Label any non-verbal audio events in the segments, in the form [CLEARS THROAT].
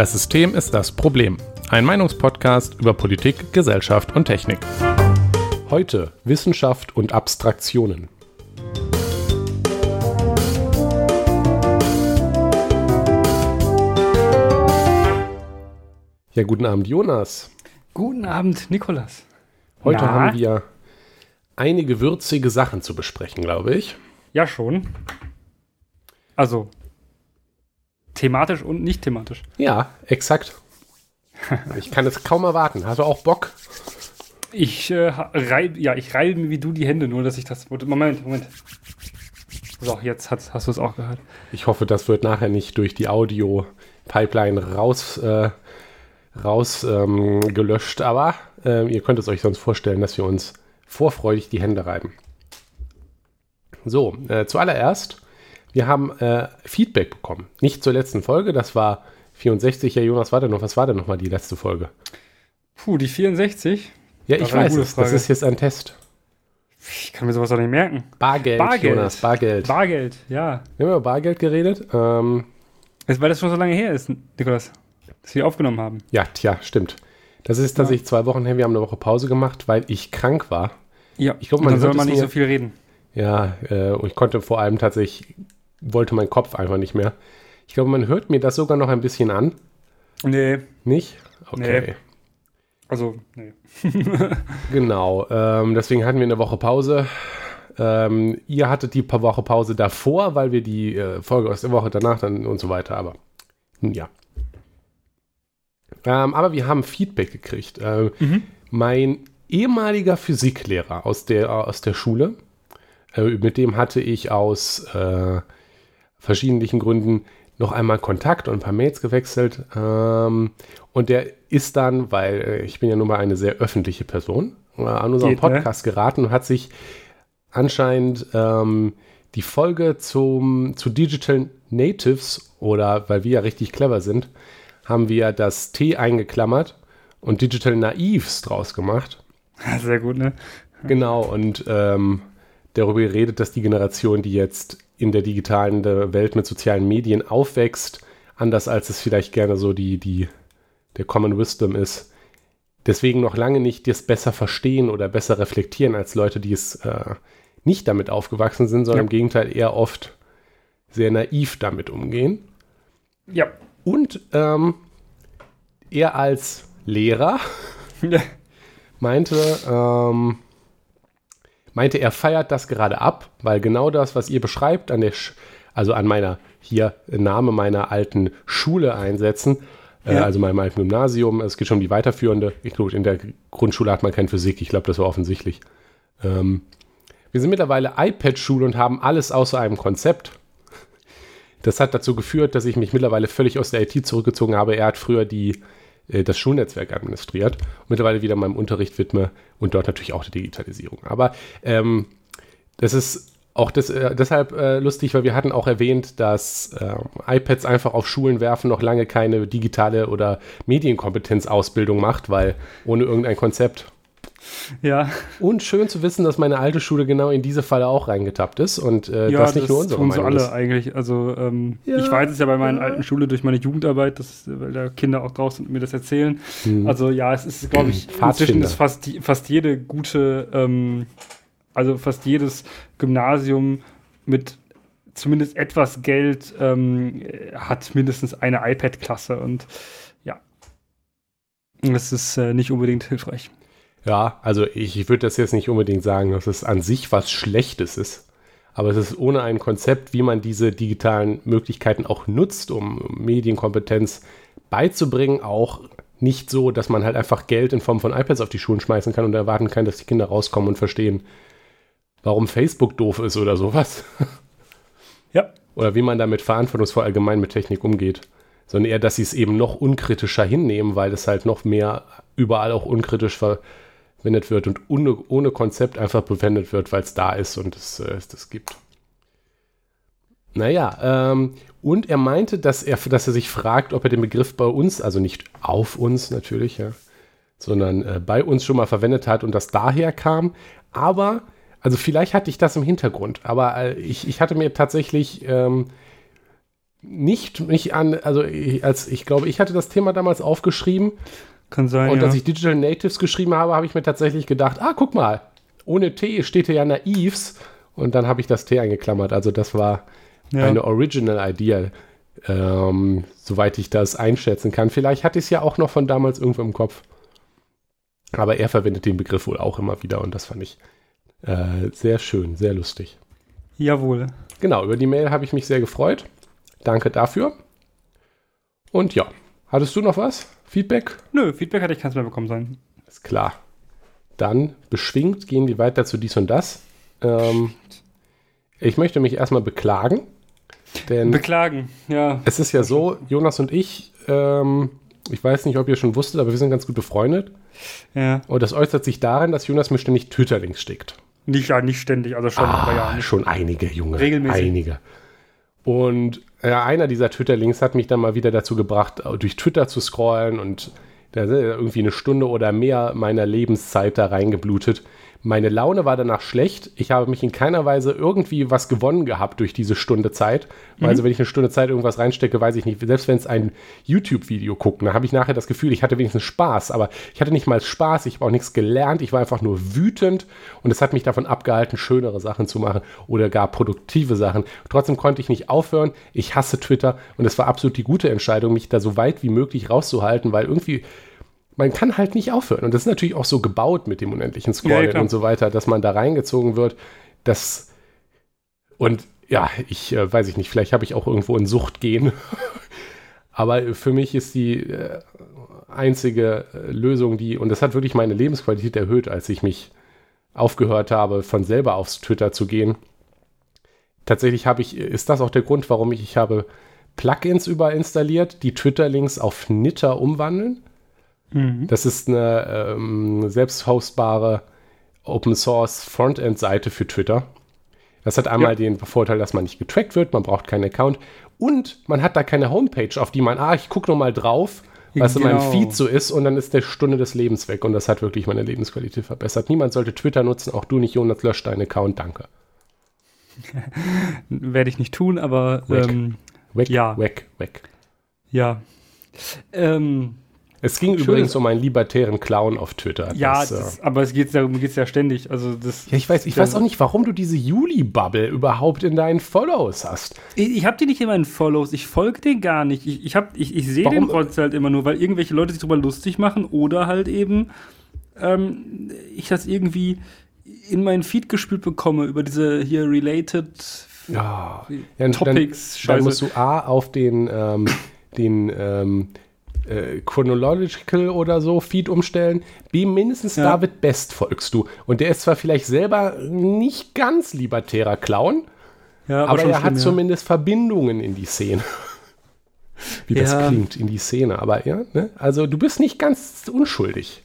Das System ist das Problem. Ein Meinungspodcast über Politik, Gesellschaft und Technik. Heute Wissenschaft und Abstraktionen. Ja, guten Abend, Jonas. Guten Abend, Nikolas. Heute Na? haben wir einige würzige Sachen zu besprechen, glaube ich. Ja, schon. Also, thematisch und nicht thematisch. Ja, exakt. ich kann es kaum erwarten. Hast du auch Bock? Ich äh, reib, ja, ich reibe mir wie du die Hände, nur dass ich das. Moment, Moment. So, jetzt hast, hast du es auch gehört. Ich hoffe, das wird nachher nicht durch die Audio-Pipeline raus, äh, raus ähm, gelöscht, aber äh, ihr könnt es euch sonst vorstellen, dass wir uns vorfreudig die Hände reiben. So, äh, zuallererst, wir haben äh, Feedback bekommen. Nicht zur letzten Folge, das war 64. Ja, Jonas, warte noch, was war denn nochmal die letzte Folge? Puh, die 64? Ja, ich weiß es, das ist jetzt ein Test. Ich kann mir sowas auch nicht merken. Bargeld, Bargeld. Jonas, Bargeld. Bargeld, ja. Wir haben über Bargeld geredet. Ähm, weil das schon so lange her ist, Nikolas, dass wir aufgenommen haben. Ja, tja, stimmt. Das ist tatsächlich ja. zwei Wochen her. Wir haben eine Woche Pause gemacht, weil ich krank war. Ja, ich glaube, man soll man nicht so viel reden. Ja, äh, ich konnte vor allem tatsächlich, wollte mein Kopf einfach nicht mehr. Ich glaube, man hört mir das sogar noch ein bisschen an. Nee. Nicht? Okay. Nee. Also, nee. [LAUGHS] genau, ähm, deswegen hatten wir eine Woche Pause. Ähm, ihr hattet die paar Woche Pause davor, weil wir die äh, Folge aus der Woche danach dann und so weiter, aber ja. Ähm, aber wir haben Feedback gekriegt. Ähm, mhm. Mein ehemaliger Physiklehrer aus der, aus der Schule, äh, mit dem hatte ich aus äh, verschiedenen Gründen noch einmal Kontakt und ein paar Mails gewechselt. Ähm, und der ist dann, weil äh, ich bin ja nun mal eine sehr öffentliche Person, äh, an unserem Geht, ne? Podcast ne? geraten und hat sich anscheinend ähm, die Folge zum, zu Digital Natives oder weil wir ja richtig clever sind, haben wir das T eingeklammert und Digital Naives draus gemacht. Sehr gut, ne? Genau, und ähm, darüber geredet, dass die Generation, die jetzt in der digitalen Welt mit sozialen Medien aufwächst, anders als es vielleicht gerne so die, die, der Common Wisdom ist, deswegen noch lange nicht das besser verstehen oder besser reflektieren als Leute, die es äh, nicht damit aufgewachsen sind, sondern ja. im Gegenteil eher oft sehr naiv damit umgehen. Ja. Und ähm, er als Lehrer meinte, ähm, meinte, er feiert das gerade ab, weil genau das, was ihr beschreibt, an der, Sch also an meiner hier Name meiner alten Schule einsetzen, äh, ja. äh, also meinem alten Gymnasium, es geht schon um die weiterführende. Ich glaube, in der Grundschule hat man kein Physik, ich glaube, das war offensichtlich. Ähm, wir sind mittlerweile iPad-Schule und haben alles außer einem Konzept. Das hat dazu geführt, dass ich mich mittlerweile völlig aus der IT zurückgezogen habe. Er hat früher die äh, das Schulnetzwerk administriert mittlerweile wieder meinem Unterricht widme und dort natürlich auch der Digitalisierung. Aber ähm, das ist auch das, äh, deshalb äh, lustig, weil wir hatten auch erwähnt, dass äh, iPads einfach auf Schulen werfen noch lange keine digitale oder Medienkompetenzausbildung macht, weil ohne irgendein Konzept ja. Und schön zu wissen, dass meine alte Schule genau in diese Falle auch reingetappt ist und äh, ja, das nicht das nur unsere tun sie alle ist. eigentlich. Also ähm, ja. ich weiß es ja bei meiner alten Schule durch meine Jugendarbeit, dass, weil da Kinder auch draußen mir das erzählen. Mhm. Also ja, es ist, glaube ich, [CLEARS THROAT] inzwischen ist fast, fast jede gute, ähm, also fast jedes Gymnasium mit zumindest etwas Geld ähm, hat mindestens eine iPad-Klasse und ja, das ist äh, nicht unbedingt hilfreich. Ja, also ich, ich würde das jetzt nicht unbedingt sagen, dass es an sich was Schlechtes ist. Aber es ist ohne ein Konzept, wie man diese digitalen Möglichkeiten auch nutzt, um Medienkompetenz beizubringen, auch nicht so, dass man halt einfach Geld in Form von iPads auf die Schulen schmeißen kann und erwarten kann, dass die Kinder rauskommen und verstehen, warum Facebook doof ist oder sowas. [LAUGHS] Ja. Oder wie man damit verantwortungsvoll allgemein mit Technik umgeht. Sondern eher, dass sie es eben noch unkritischer hinnehmen, weil es halt noch mehr überall auch unkritisch ver verwendet wird und ohne, ohne Konzept einfach verwendet wird, weil es da ist und es äh, das gibt. Naja, ähm, und er meinte, dass er, dass er sich fragt, ob er den Begriff bei uns, also nicht auf uns natürlich, ja, sondern äh, bei uns schon mal verwendet hat und das daher kam. Aber, also vielleicht hatte ich das im Hintergrund, aber äh, ich, ich hatte mir tatsächlich ähm, nicht mich an, also ich, als ich glaube, ich hatte das Thema damals aufgeschrieben. Kann sein. Und ja. als ich Digital Natives geschrieben habe, habe ich mir tatsächlich gedacht, ah, guck mal, ohne T steht hier ja Naives. Und dann habe ich das T eingeklammert. Also das war ja. eine Original Idea, ähm, soweit ich das einschätzen kann. Vielleicht hatte ich es ja auch noch von damals irgendwo im Kopf. Aber er verwendet den Begriff wohl auch immer wieder und das fand ich äh, sehr schön, sehr lustig. Jawohl. Genau, über die Mail habe ich mich sehr gefreut. Danke dafür. Und ja, hattest du noch was? Feedback? Nö, Feedback hatte ich keins mehr bekommen sein. Ist klar. Dann beschwingt gehen wir weiter zu dies und das. Ähm, ich möchte mich erstmal beklagen. Denn beklagen, ja. Es ist ja so, Jonas und ich, ähm, ich weiß nicht, ob ihr schon wusstet, aber wir sind ganz gut befreundet. Ja. Und das äußert sich darin, dass Jonas mir ständig Twitter-Links schickt. Nicht, ja, nicht ständig, also schon, ah, ja. Schon einige, Junge. Regelmäßig. Einige. Und ja, einer dieser Twitter-Links hat mich dann mal wieder dazu gebracht, durch Twitter zu scrollen und da irgendwie eine Stunde oder mehr meiner Lebenszeit da reingeblutet. Meine Laune war danach schlecht. Ich habe mich in keiner Weise irgendwie was gewonnen gehabt durch diese Stunde Zeit. Mhm. Also wenn ich eine Stunde Zeit irgendwas reinstecke, weiß ich nicht. Selbst wenn es ein YouTube-Video guckt, dann habe ich nachher das Gefühl, ich hatte wenigstens Spaß. Aber ich hatte nicht mal Spaß, ich habe auch nichts gelernt. Ich war einfach nur wütend und es hat mich davon abgehalten, schönere Sachen zu machen oder gar produktive Sachen. Trotzdem konnte ich nicht aufhören. Ich hasse Twitter und es war absolut die gute Entscheidung, mich da so weit wie möglich rauszuhalten, weil irgendwie man kann halt nicht aufhören. Und das ist natürlich auch so gebaut mit dem unendlichen Scrolling ja, und so weiter, dass man da reingezogen wird. Das und ja, ich äh, weiß ich nicht, vielleicht habe ich auch irgendwo in Sucht gehen. [LAUGHS] Aber für mich ist die äh, einzige äh, Lösung, die, und das hat wirklich meine Lebensqualität erhöht, als ich mich aufgehört habe, von selber aufs Twitter zu gehen. Tatsächlich habe ich, ist das auch der Grund, warum ich, ich habe Plugins überinstalliert, die Twitter-Links auf Nitter umwandeln. Mhm. Das ist eine ähm, selbsthostbare Open Source Frontend-Seite für Twitter. Das hat einmal ja. den Vorteil, dass man nicht getrackt wird, man braucht keinen Account und man hat da keine Homepage, auf die man, ah, ich gucke nochmal drauf, was genau. in meinem genau. Feed so ist und dann ist der Stunde des Lebens weg und das hat wirklich meine Lebensqualität verbessert. Niemand sollte Twitter nutzen, auch du nicht, Jonas, löscht deinen Account, danke. [LAUGHS] Werde ich nicht tun, aber weg, ähm, weg, ja. weg, weg. Ja. Ähm, es ging übrigens um einen libertären Clown auf Twitter. Ja, das, das, äh, aber es geht darum geht's ja ständig. Also das, ja, ich weiß, ich weiß auch nicht, warum du diese Juli-Bubble überhaupt in deinen Follows hast. Ich, ich habe die nicht in meinen Follows. Ich folge den gar nicht. Ich, ich, ich, ich sehe den Rotz halt immer nur, weil irgendwelche Leute sich darüber lustig machen oder halt eben ähm, ich das irgendwie in meinen Feed gespielt bekomme über diese hier related ja, Topics. Dann, dann musst du A auf den, ähm, den ähm, äh, Chronological oder so Feed umstellen. B, mindestens ja. David Best folgst du. Und der ist zwar vielleicht selber nicht ganz libertärer Clown, ja, aber, aber er schlimm, hat ja. zumindest Verbindungen in die Szene. [LAUGHS] Wie das klingt, in die Szene. Aber ja, ne? also du bist nicht ganz unschuldig.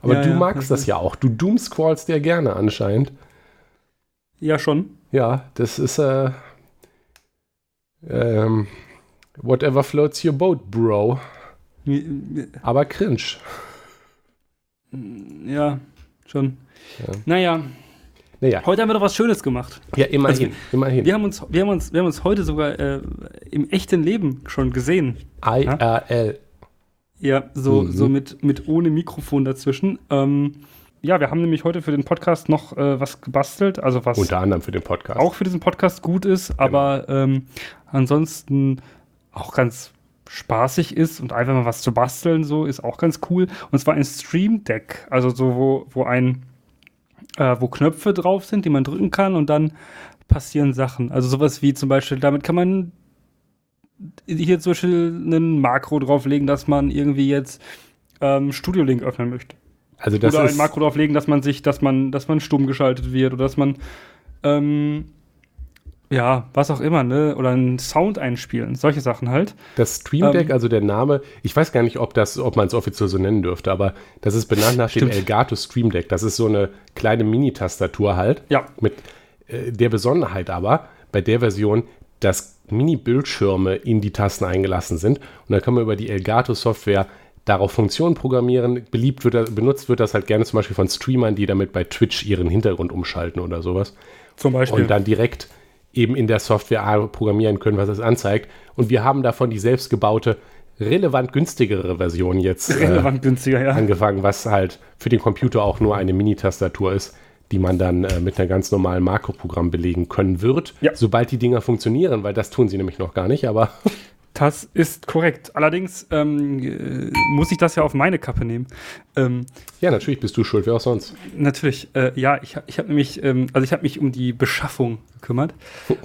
Aber du magst das ja auch. Du doomscrawlst dir gerne anscheinend. Ja, schon. Ja, das ist äh, ähm, whatever floats your boat, bro. Aber cringe. Ja, schon. Ja. Naja. naja. Heute haben wir doch was Schönes gemacht. Ja, immerhin. Also, immerhin. Wir, haben uns, wir, haben uns, wir haben uns heute sogar äh, im echten Leben schon gesehen. IRL. Ja, so, mhm. so mit, mit ohne Mikrofon dazwischen. Ähm, ja, wir haben nämlich heute für den Podcast noch äh, was gebastelt, also was unter anderem für den Podcast auch für diesen Podcast gut ist, genau. aber ähm, ansonsten auch ganz spaßig ist und einfach mal was zu basteln, so ist auch ganz cool. Und zwar ein Stream Deck, also so, wo, wo ein, äh, wo Knöpfe drauf sind, die man drücken kann und dann passieren Sachen. Also sowas wie zum Beispiel, damit kann man hier zum Beispiel einen Makro drauflegen, dass man irgendwie jetzt ähm, Studio Link öffnen möchte. Also das oder ein Makro drauflegen, dass man sich, dass man, dass man stumm geschaltet wird oder dass man ähm, ja, was auch immer, ne? Oder einen Sound einspielen, solche Sachen halt. Das Stream Deck, ähm, also der Name, ich weiß gar nicht, ob das, ob man es offiziell so nennen dürfte, aber das ist benannt nach Stimmt. dem Elgato Stream Deck. Das ist so eine kleine Mini-Tastatur halt. Ja. Mit äh, der Besonderheit aber, bei der Version, dass Mini-Bildschirme in die Tasten eingelassen sind. Und dann kann man über die Elgato-Software darauf Funktionen programmieren. Beliebt wird, benutzt wird das halt gerne zum Beispiel von Streamern, die damit bei Twitch ihren Hintergrund umschalten oder sowas. Zum Beispiel. Und dann direkt eben in der Software programmieren können, was es anzeigt. Und wir haben davon die selbstgebaute, relevant günstigere Version jetzt äh, relevant günstiger, ja. angefangen, was halt für den Computer auch nur eine Mini-Tastatur ist, die man dann äh, mit einem ganz normalen Makroprogramm belegen können wird, ja. sobald die Dinger funktionieren, weil das tun sie nämlich noch gar nicht, aber Das ist korrekt. Allerdings ähm, äh, muss ich das ja auf meine Kappe nehmen. Ähm, ja, natürlich bist du schuld, wer auch sonst. Natürlich. Äh, ja, ich, ich habe nämlich, ähm, also ich habe mich um die Beschaffung gekümmert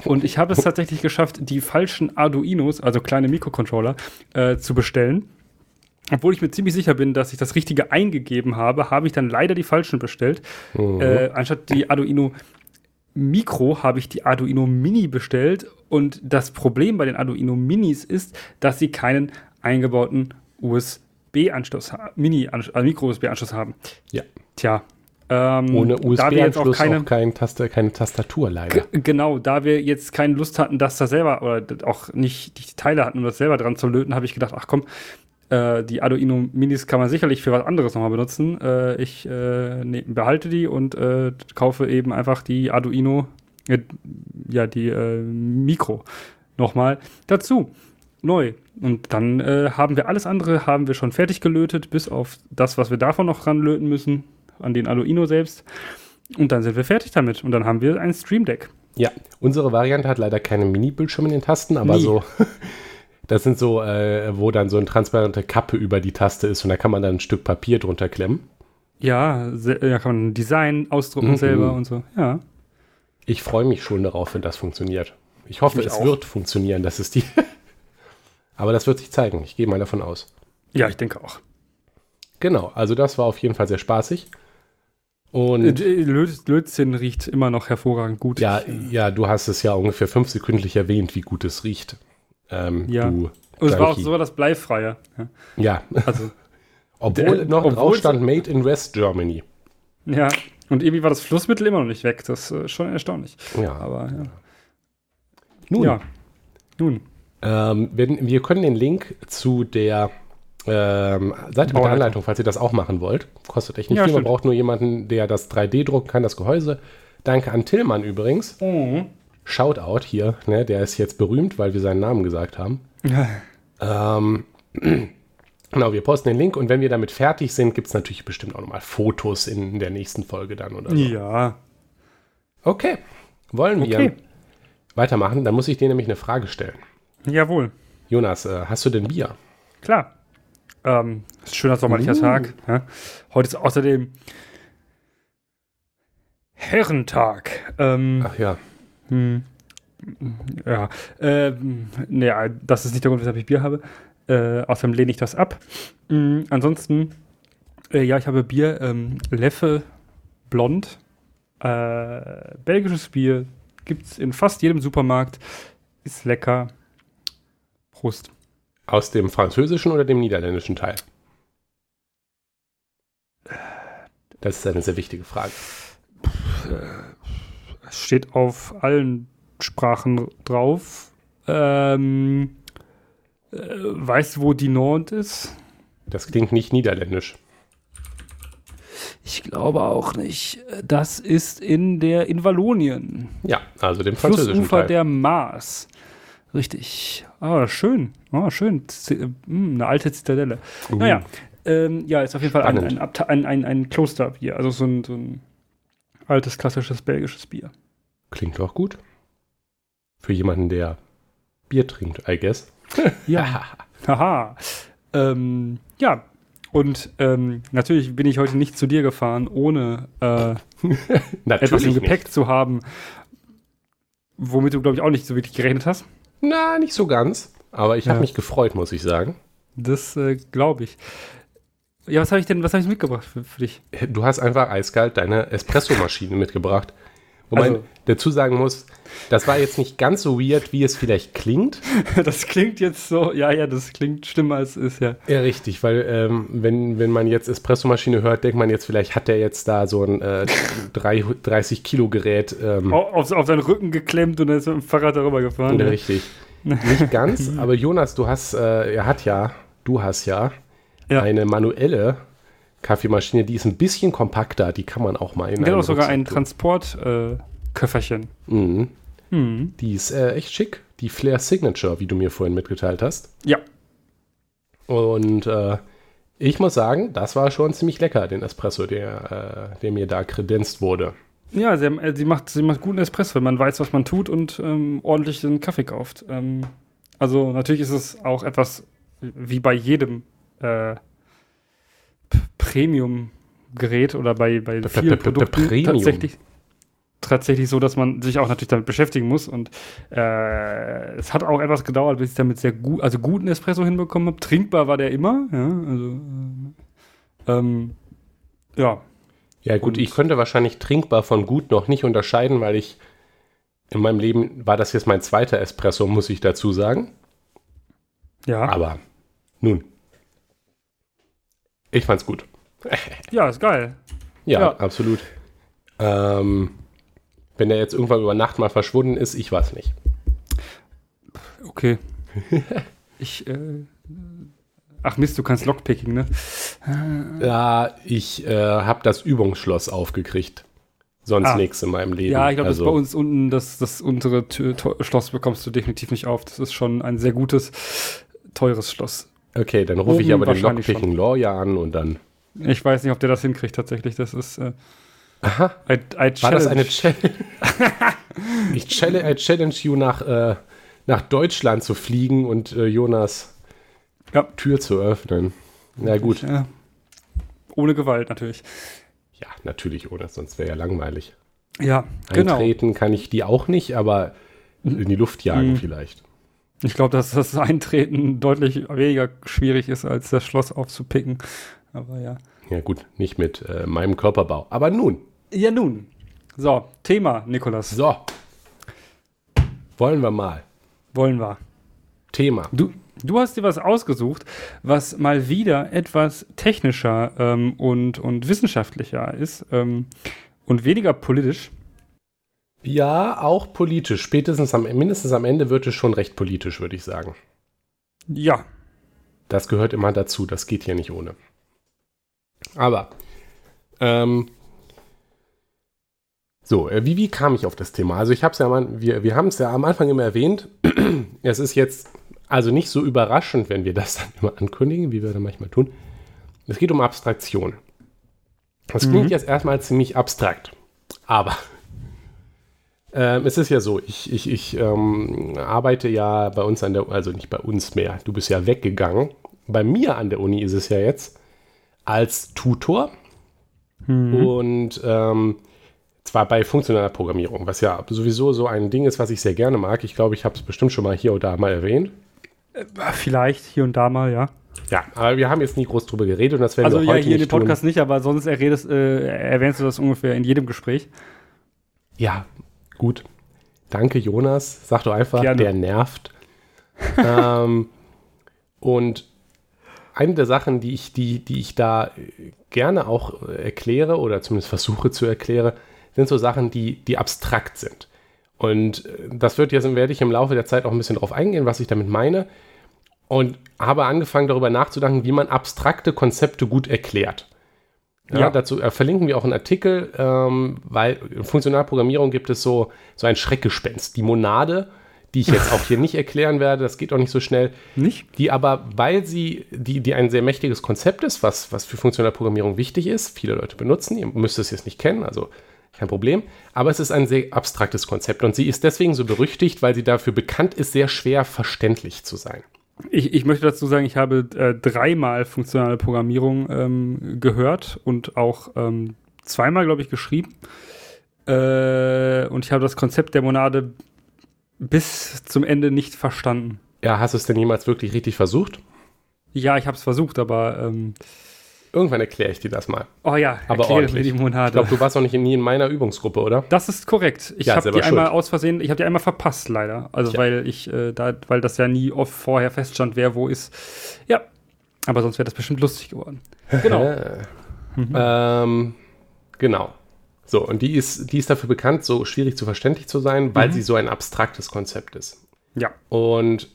und ich habe es tatsächlich geschafft, die falschen Arduinos, also kleine Mikrocontroller, äh, zu bestellen. Obwohl ich mir ziemlich sicher bin, dass ich das Richtige eingegeben habe, habe ich dann leider die falschen bestellt. Mhm. Äh, anstatt die Arduino Mikro habe ich die Arduino Mini bestellt und das Problem bei den Arduino Minis ist, dass sie keinen eingebauten USB-Anschluss Mini, also Micro-USB-Anschluss haben. Ja. Tja. Ähm, Ohne USB-Anschluss auch, keine, auch kein Taste, keine Tastatur leider. Genau, da wir jetzt keine Lust hatten, das da selber oder auch nicht die Teile hatten, um das selber dran zu löten, habe ich gedacht, ach komm, äh, die Arduino Minis kann man sicherlich für was anderes nochmal benutzen. Äh, ich äh, ne, behalte die und äh, kaufe eben einfach die Arduino, äh, ja, die Mikro nochmal dazu. Neu. Und dann haben wir alles andere, haben wir schon fertig gelötet, bis auf das, was wir davon noch ranlöten müssen, an den Arduino selbst. Und dann sind wir fertig damit. Und dann haben wir ein Stream Deck. Ja, unsere Variante hat leider keine Mini-Bildschirme in den Tasten, aber Nie. so [LAUGHS] Das sind so, äh, wo dann so eine transparente Kappe über die Taste ist und da kann man dann ein Stück Papier drunter klemmen. Ja, da kann man ein Design ausdrucken mhm. selber und so, ja. Ich freue mich schon darauf, wenn das funktioniert. Ich hoffe, ich es auch. wird funktionieren. Das ist die. [LAUGHS] Aber das wird sich zeigen. Ich gehe mal davon aus. Ja, ich denke auch. Genau, also das war auf jeden Fall sehr spaßig. Und äh, Lötzinn riecht immer noch hervorragend gut. Ja, ja, du hast es ja ungefähr fünf sekündlich erwähnt, wie gut es riecht. Ähm, ja. Du, Und es war auch sogar das Bleifreie. Ja. ja. Also, [LAUGHS] obwohl der, noch obwohl drauf stand Made in West Germany. Ja. Und irgendwie war das Flussmittel immer noch nicht weg. Das ist schon erstaunlich. Ja. Aber ja. Nun. Ja. Nun. Ähm, wir, wir, können den Link zu der ähm, Seite mit der Anleitung, falls ihr das auch machen wollt. Kostet echt nicht ja, viel. Man braucht nur jemanden, der das 3D drucken kann, das Gehäuse. Danke an Tillmann übrigens. Mhm. Shoutout hier, ne, der ist jetzt berühmt, weil wir seinen Namen gesagt haben. ähm, [CLEARS THROAT] genau, wir posten den Link und wenn wir damit fertig sind, gibt es natürlich bestimmt auch nochmal Fotos in der nächsten Folge dann oder so. Ja. Okay. Wollen wir okay. weitermachen? Dann muss ich dir nämlich eine Frage stellen. Jawohl. Jonas, äh, hast du denn Bier? Klar. Ähm, ist ein schöner sommerlicher uh. Tag. Ja. Heute ist außerdem Herrentag. Ähm, Ach ja. Hm. Ja, äh, naja, das ist nicht der Grund, weshalb ich Bier habe. Äh, außerdem lehne ich das ab. Mhm, ansonsten, äh, ja, ich habe Bier, ähm, Leffe Blond. Äh, belgisches Bier gibt es in fast jedem Supermarkt. Ist lecker. Prost. Aus dem französischen oder dem niederländischen Teil? Das ist eine sehr wichtige Frage. Puh, äh, steht auf allen Sprachen drauf. Ähm, äh, weißt du, wo die Nord ist? Das klingt nicht niederländisch. Ich glaube auch nicht. Das ist in der in Wallonien. Ja, also dem französischen Flussufer Teil. der Mars. Richtig. Ah, schön. Ah, schön. Z hm, eine alte Zitadelle. Uh. Naja, ähm, ja, ist auf jeden Fall ein, ein, ein, ein, ein Klosterbier. Also so ein, so ein altes, klassisches belgisches Bier. Klingt auch gut. Für jemanden, der Bier trinkt, I guess. [LAUGHS] ja. Haha. Ähm, ja. Und ähm, natürlich bin ich heute nicht zu dir gefahren, ohne äh, [LAUGHS] etwas im Gepäck nicht. zu haben, womit du, glaube ich, auch nicht so wirklich gerechnet hast. Na, nicht so ganz. Aber ich ja. habe mich gefreut, muss ich sagen. Das äh, glaube ich. Ja, was habe ich denn, was habe ich mitgebracht für, für, dich? Du hast einfach eiskalt deine Espressomaschine mitgebracht. Wo also, man dazu sagen muss, das war jetzt nicht ganz so weird, wie es vielleicht klingt. [LAUGHS] das klingt jetzt so, ja, ja, das klingt schlimmer als es ist, ja. Ja, richtig, weil ähm, wenn, wenn man jetzt Espressomaschine hört, denkt man jetzt, vielleicht hat der jetzt da so ein äh, [LAUGHS] 30 Kilo Gerät. Ähm, auf, auf, seinen Rücken geklemmt und er ist mit dem Fahrrad darüber gefahren. Ja. Richtig. [LAUGHS] Nicht ganz, aber Jonas, du hast, äh, er hat ja, du hast ja, ja. eine manuelle Kaffeemaschine, die ist ein bisschen kompakter, die kann man auch mal in Genau, sogar ein Transportköfferchen. Äh, mhm. Mhm. Die ist äh, echt schick. Die Flair Signature, wie du mir vorhin mitgeteilt hast. Ja. Und äh, ich muss sagen, das war schon ziemlich lecker, den Espresso, der, äh, der mir da kredenzt wurde. Ja, sie, äh, sie, macht, sie macht guten Espresso, wenn man weiß, was man tut und ähm, ordentlich den Kaffee kauft. Ähm, also natürlich ist es auch etwas wie bei jedem äh, Premium-Gerät oder bei, bei vielen Produkten tatsächlich, tatsächlich so, dass man sich auch natürlich damit beschäftigen muss. Und äh, es hat auch etwas gedauert, bis ich damit sehr gut, also guten Espresso hinbekommen habe. Trinkbar war der immer, ja, also äh, ähm, ja. Ja, gut, und ich könnte wahrscheinlich trinkbar von gut noch nicht unterscheiden, weil ich in meinem Leben war das jetzt mein zweiter Espresso, muss ich dazu sagen. Ja. Aber nun. Ich fand's gut. [LAUGHS] ja, ist geil. Ja, ja. absolut. Ähm, wenn er jetzt irgendwann über Nacht mal verschwunden ist, ich weiß nicht. Okay. [LAUGHS] ich, äh, ach Mist, du kannst Lockpicking, ne? Ja, ich äh, habe das Übungsschloss aufgekriegt. Sonst ah. nichts in meinem Leben. Ja, ich glaube, also, das bei uns unten, das, das untere Tür, Schloss bekommst du definitiv nicht auf. Das ist schon ein sehr gutes, teures Schloss. Okay, dann rufe ich aber den Lockpicking Lawyer an und dann. Ich weiß nicht, ob der das hinkriegt tatsächlich. Das ist. Äh, Aha. I, I War das eine Challenge? [LAUGHS] ich challenge, I challenge you nach, äh, nach Deutschland zu fliegen und äh, Jonas ja. Tür zu öffnen. Na gut. Ja. Ohne Gewalt natürlich. Ja, natürlich ohne, sonst wäre ja langweilig. Ja, genau. Eintreten kann ich die auch nicht, aber in die Luft jagen mhm. vielleicht. Ich glaube, dass das Eintreten deutlich weniger schwierig ist, als das Schloss aufzupicken. Aber ja. Ja, gut, nicht mit äh, meinem Körperbau. Aber nun. Ja, nun. So, Thema, Nikolas. So. Wollen wir mal. Wollen wir. Thema. Du, du hast dir was ausgesucht, was mal wieder etwas technischer ähm, und, und wissenschaftlicher ist ähm, und weniger politisch. Ja, auch politisch. Spätestens am, mindestens am Ende wird es schon recht politisch, würde ich sagen. Ja. Das gehört immer dazu. Das geht hier nicht ohne. Aber, ähm, so, äh, wie, wie kam ich auf das Thema? Also ich habe es ja, mal, wir, wir haben es ja am Anfang immer erwähnt. [CLEARS THROAT] es ist jetzt also nicht so überraschend, wenn wir das [LAUGHS] dann immer ankündigen, wie wir das manchmal tun. Es geht um Abstraktion. Das klingt mhm. jetzt erstmal ziemlich abstrakt. Aber ähm, es ist ja so, ich, ich, ich ähm, arbeite ja bei uns an der, also nicht bei uns mehr, du bist ja weggegangen. Bei mir an der Uni ist es ja jetzt als Tutor mhm. und ähm, zwar bei funktionaler Programmierung, was ja sowieso so ein Ding ist, was ich sehr gerne mag. Ich glaube, ich habe es bestimmt schon mal hier oder da mal erwähnt. Äh, vielleicht hier und da mal, ja. Ja, aber wir haben jetzt nie groß drüber geredet und das werden also, wir ja, heute hier in dem Podcast tun. nicht, aber sonst erredest, äh, erwähnst du das ungefähr in jedem Gespräch. Ja, gut. Danke, Jonas. Sag doch einfach, Gerne. der nervt. [LAUGHS] ähm, und eine der Sachen, die ich, die, die ich da gerne auch erkläre oder zumindest versuche zu erklären, sind so Sachen, die, die abstrakt sind. Und äh, das wird jetzt, werde ich im Laufe der Zeit auch ein bisschen drauf eingehen, was ich damit meine. Und habe angefangen darüber nachzudenken, wie man abstrakte Konzepte gut erklärt. Ja, ja. Dazu äh, verlinken wir auch einen Artikel, ähm, weil in Funktionalprogrammierung gibt es so, so ein Schreckgespenst. Die Monade, die ich jetzt auch hier [LAUGHS] nicht erklären werde, das geht auch nicht so schnell. Nicht? Die aber, weil sie, die, die ein sehr mächtiges Konzept ist, was, was für Funktionalprogrammierung wichtig ist, viele Leute benutzen, ihr müsst es jetzt nicht kennen, also kein Problem. Aber es ist ein sehr abstraktes Konzept und sie ist deswegen so berüchtigt, weil sie dafür bekannt ist, sehr schwer verständlich zu sein. Ich, ich möchte dazu sagen, ich habe äh, dreimal funktionale Programmierung ähm, gehört und auch ähm, zweimal, glaube ich, geschrieben. Äh, und ich habe das Konzept der Monade bis zum Ende nicht verstanden. Ja, hast du es denn jemals wirklich richtig versucht? Ja, ich habe es versucht, aber ähm, Irgendwann erkläre ich dir das mal. Oh ja, aber ordentlich. die Monate. Ich glaube, du warst noch nicht nie in meiner Übungsgruppe, oder? Das ist korrekt. Ich ja, habe die schuld. einmal aus Versehen, ich habe die einmal verpasst, leider. Also ja. weil ich, äh, da, weil das ja nie oft vorher feststand, wer wo ist. Ja, aber sonst wäre das bestimmt lustig geworden. [LAUGHS] Genau. mhm. ähm, genau. So, und die ist, die ist dafür bekannt, so schwierig zu verständlich zu sein, weil mhm. sie so ein abstraktes Konzept ist. Ja. Und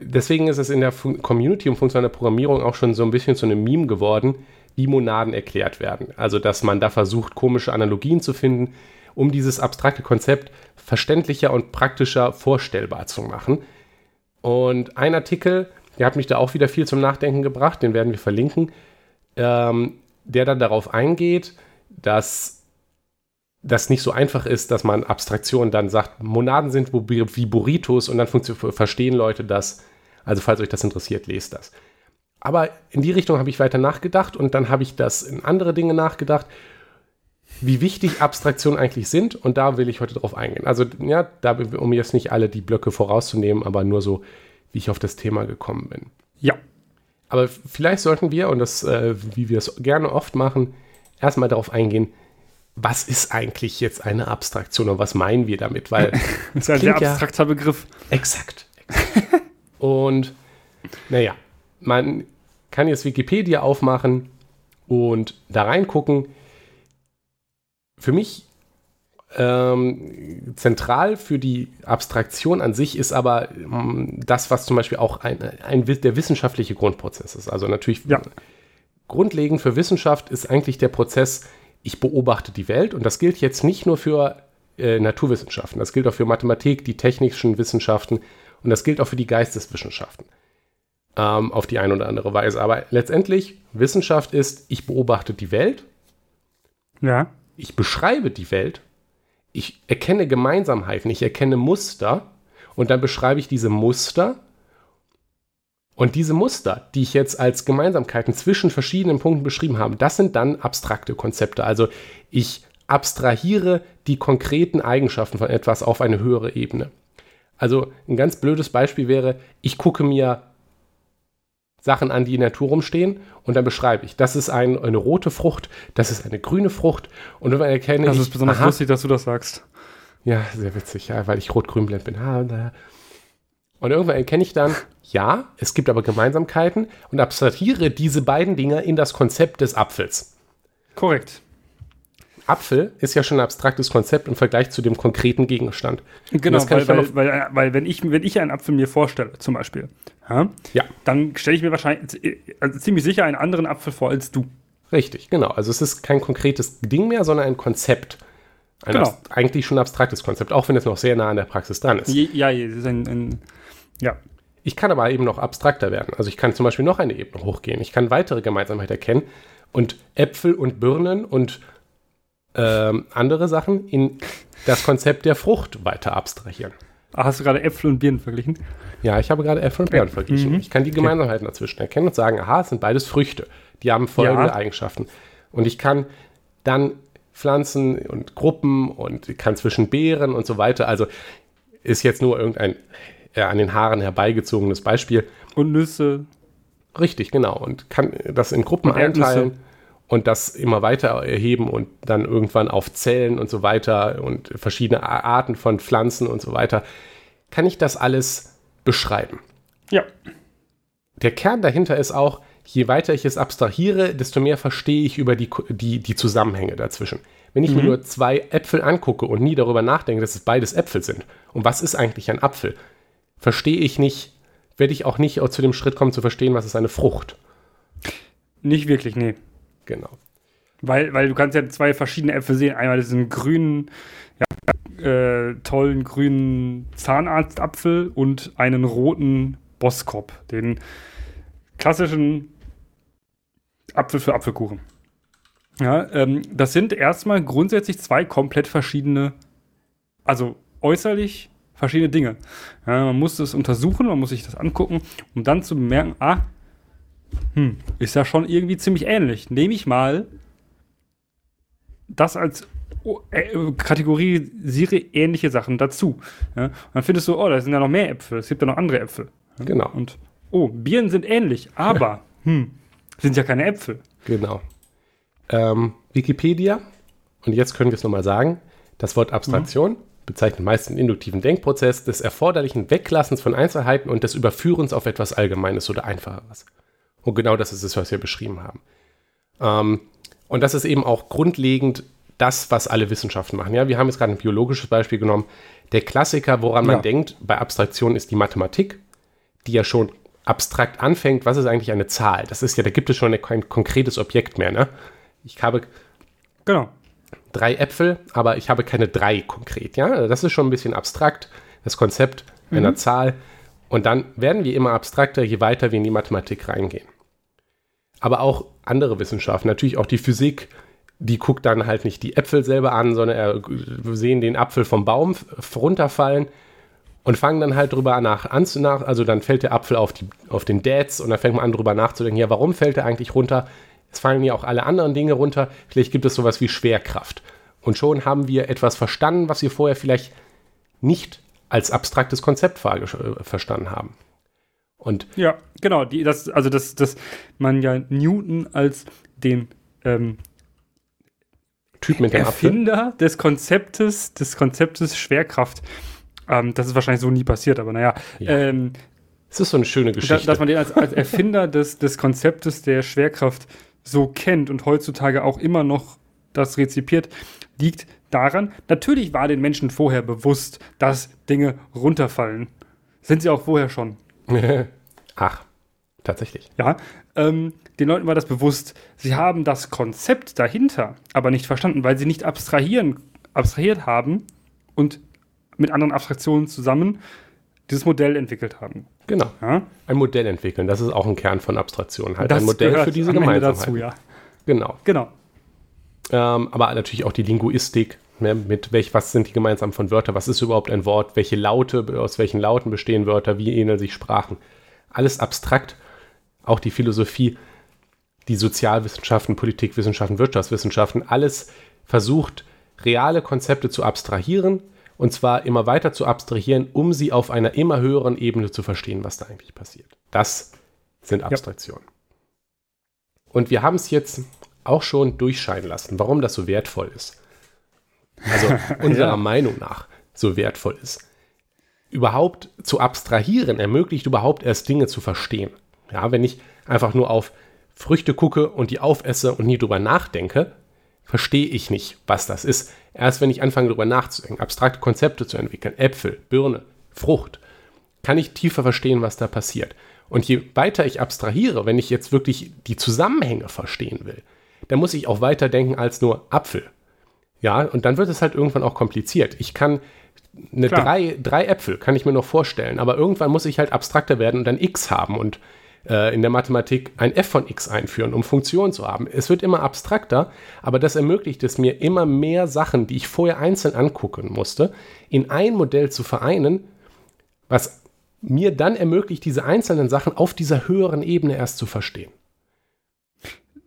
deswegen ist es in der Fun Community und funktionaler Programmierung auch schon so ein bisschen zu einem Meme geworden, wie Monaden erklärt werden. Also, dass man da versucht, komische Analogien zu finden um dieses abstrakte Konzept verständlicher und praktischer vorstellbar zu machen. Und ein Artikel, der hat mich da auch wieder viel zum Nachdenken gebracht, den werden wir verlinken, ähm, der dann darauf eingeht, dass das nicht so einfach ist, dass man Abstraktionen dann sagt, Monaden sind wie Burritos und dann verstehen Leute das. Also falls euch das interessiert, lest das. Aber in die Richtung habe ich weiter nachgedacht und dann habe ich das in andere Dinge nachgedacht, wie wichtig Abstraktionen eigentlich sind und da will ich heute drauf eingehen. Also ja, da, um jetzt nicht alle die Blöcke vorauszunehmen, aber nur so, wie ich auf das Thema gekommen bin. Ja. Aber vielleicht sollten wir, und das, äh, wie wir es gerne oft machen, erstmal darauf eingehen, was ist eigentlich jetzt eine Abstraktion und was meinen wir damit? Weil [LAUGHS] das ist ein sehr abstrakter ja, Begriff. Exakt. exakt. Und naja, man kann jetzt Wikipedia aufmachen und da reingucken. Für mich ähm, zentral für die Abstraktion an sich ist aber ähm, das, was zum Beispiel auch ein, ein, der wissenschaftliche Grundprozess ist. Also natürlich ja. grundlegend für Wissenschaft ist eigentlich der Prozess, ich beobachte die Welt und das gilt jetzt nicht nur für äh, Naturwissenschaften, das gilt auch für Mathematik, die technischen Wissenschaften und das gilt auch für die Geisteswissenschaften ähm, auf die eine oder andere Weise. Aber letztendlich, Wissenschaft ist, ich beobachte die Welt, ja. ich beschreibe die Welt, ich erkenne Gemeinsamkeiten, ich erkenne Muster und dann beschreibe ich diese Muster und diese Muster, die ich jetzt als Gemeinsamkeiten zwischen verschiedenen Punkten beschrieben habe, das sind dann abstrakte Konzepte. Also ich abstrahiere die konkreten Eigenschaften von etwas auf eine höhere Ebene. Also ein ganz blödes Beispiel wäre, ich gucke mir Sachen an, die in der Natur rumstehen und dann beschreibe ich, das ist ein, eine rote Frucht, das ist eine grüne Frucht und dann erkenne das ich... Das ist besonders aha, lustig, dass du das sagst. Ja, sehr witzig, ja, weil ich rot-grün blend bin. Und irgendwann erkenne ich dann, ja, es gibt aber Gemeinsamkeiten und abstrahiere diese beiden Dinge in das Konzept des Apfels. Korrekt. Apfel ist ja schon ein abstraktes Konzept im Vergleich zu dem konkreten Gegenstand. Genau, weil, weil, weil, weil, wenn, ich, wenn ich einen Apfel mir vorstelle, zum Beispiel, ja, ja. dann stelle ich mir wahrscheinlich also ziemlich sicher einen anderen Apfel vor als du. Richtig, genau. Also es ist kein konkretes Ding mehr, sondern ein Konzept. Ein genau. eigentlich schon abstraktes Konzept, auch wenn es noch sehr nah an der Praxis dran ist. Ja, es ist ein, ein ja. Ich kann aber eben noch abstrakter werden. Also ich kann zum Beispiel noch eine Ebene hochgehen. Ich kann weitere Gemeinsamkeiten erkennen und Äpfel und Birnen und ähm, andere Sachen in das Konzept der Frucht weiter abstrahieren. Ach, hast du gerade Äpfel und Birnen verglichen? Ja, ich habe gerade Äpfel und Birnen verglichen. Mhm. Ich kann die Gemeinsamkeiten dazwischen erkennen und sagen, aha, es sind beides Früchte. Die haben folgende ja. Eigenschaften. Und ich kann dann Pflanzen und Gruppen und kann zwischen Beeren und so weiter. Also ist jetzt nur irgendein äh, an den Haaren herbeigezogenes Beispiel. Und Nüsse. Richtig, genau. Und kann das in Gruppen einteilen und das immer weiter erheben und dann irgendwann auf Zellen und so weiter und verschiedene Arten von Pflanzen und so weiter, kann ich das alles beschreiben. Ja. Der Kern dahinter ist auch, je weiter ich es abstrahiere, desto mehr verstehe ich über die, die, die Zusammenhänge dazwischen. Wenn ich mhm. mir nur zwei Äpfel angucke und nie darüber nachdenke, dass es beides Äpfel sind, und was ist eigentlich ein Apfel, verstehe ich nicht, werde ich auch nicht zu dem Schritt kommen zu verstehen, was ist eine Frucht. Nicht wirklich, nee. Genau. Weil, weil du kannst ja zwei verschiedene Äpfel sehen. Einmal diesen grünen, ja, äh, tollen grünen Zahnarztapfel und einen roten Boskop. Den klassischen Apfel für Apfelkuchen. Ja, ähm, das sind erstmal grundsätzlich zwei komplett verschiedene, also äußerlich verschiedene Dinge. Ja, man muss es untersuchen, man muss sich das angucken, um dann zu bemerken, ah, hm, ist ja schon irgendwie ziemlich ähnlich. Nehme ich mal das als oh, äh, kategorisiere ähnliche Sachen dazu. Ja? Und dann findest du, oh, da sind ja noch mehr Äpfel, es gibt ja noch andere Äpfel. Ja? Genau. Und, oh, Birnen sind ähnlich, aber, hm, sind ja keine Äpfel. Genau. Ähm, Wikipedia, und jetzt können wir es nochmal sagen, das Wort Abstraktion mhm. bezeichnet meist den induktiven Denkprozess des erforderlichen Weglassens von Einzelheiten und des Überführens auf etwas Allgemeines oder Einfacheres. Und genau das ist es, was wir beschrieben haben. Ähm, und das ist eben auch grundlegend das, was alle Wissenschaften machen. Ja, wir haben jetzt gerade ein biologisches Beispiel genommen. Der Klassiker, woran ja. man denkt bei Abstraktion, ist die Mathematik, die ja schon abstrakt anfängt. Was ist eigentlich eine Zahl? Das ist ja, da gibt es schon kein konkretes Objekt mehr. Ne? Ich habe genau. drei Äpfel, aber ich habe keine drei konkret. Ja, das ist schon ein bisschen abstrakt, das Konzept mhm. einer Zahl. Und dann werden wir immer abstrakter, je weiter wir in die Mathematik reingehen. Aber auch andere Wissenschaften, natürlich auch die Physik, die guckt dann halt nicht die Äpfel selber an, sondern er, sehen den Apfel vom Baum runterfallen und fangen dann halt drüber nach, an, nach, also dann fällt der Apfel auf, die, auf den Dads und dann fängt man an drüber nachzudenken, ja, warum fällt er eigentlich runter? Es fallen ja auch alle anderen Dinge runter. Vielleicht gibt es sowas wie Schwerkraft. Und schon haben wir etwas verstanden, was wir vorher vielleicht nicht als abstraktes Konzept äh, verstanden haben. Und ja, genau. Die, das, also, dass das man ja Newton als den ähm, Typ mit dem Erfinder Apfel. des Konzeptes, des Konzeptes Schwerkraft. Ähm, das ist wahrscheinlich so nie passiert, aber naja. Ja. Ähm, es ist so eine schöne Geschichte. dass man den als, als Erfinder des, des Konzeptes der Schwerkraft so kennt und heutzutage auch immer noch das rezipiert, liegt daran, natürlich war den Menschen vorher bewusst, dass Dinge runterfallen. Sind sie auch vorher schon. [LAUGHS] Ach, tatsächlich. Ja, ähm, den Leuten war das bewusst. Sie haben das Konzept dahinter aber nicht verstanden, weil sie nicht abstrahieren, abstrahiert haben und mit anderen Abstraktionen zusammen dieses Modell entwickelt haben. Genau. Ja? Ein Modell entwickeln, das ist auch ein Kern von Abstraktion. Halt das ein Modell für diese Gemeinsamkeit. dazu, ja. Genau. Genau. Ähm, aber natürlich auch die Linguistik, ne, mit welch, was sind die gemeinsamen von Wörtern, was ist überhaupt ein Wort, welche Laute, aus welchen Lauten bestehen Wörter, wie ähneln sich Sprachen. Alles abstrakt. Auch die Philosophie, die Sozialwissenschaften, Politikwissenschaften, Wirtschaftswissenschaften, alles versucht, reale Konzepte zu abstrahieren und zwar immer weiter zu abstrahieren, um sie auf einer immer höheren Ebene zu verstehen, was da eigentlich passiert. Das sind Abstraktionen. Ja. Und wir haben es jetzt auch schon durchscheinen lassen, warum das so wertvoll ist. Also [LAUGHS] unserer ja. Meinung nach so wertvoll ist. Überhaupt zu abstrahieren ermöglicht überhaupt erst Dinge zu verstehen. Ja, wenn ich einfach nur auf Früchte gucke und die aufesse und nie drüber nachdenke, verstehe ich nicht, was das ist. Erst wenn ich anfange, darüber nachzudenken, abstrakte Konzepte zu entwickeln, Äpfel, Birne, Frucht, kann ich tiefer verstehen, was da passiert. Und je weiter ich abstrahiere, wenn ich jetzt wirklich die Zusammenhänge verstehen will, dann muss ich auch weiter denken als nur Apfel. Ja, und dann wird es halt irgendwann auch kompliziert. Ich kann eine drei, drei Äpfel, kann ich mir noch vorstellen, aber irgendwann muss ich halt abstrakter werden und dann x haben und äh, in der Mathematik ein f von x einführen, um Funktionen zu haben. Es wird immer abstrakter, aber das ermöglicht es mir, immer mehr Sachen, die ich vorher einzeln angucken musste, in ein Modell zu vereinen, was mir dann ermöglicht, diese einzelnen Sachen auf dieser höheren Ebene erst zu verstehen.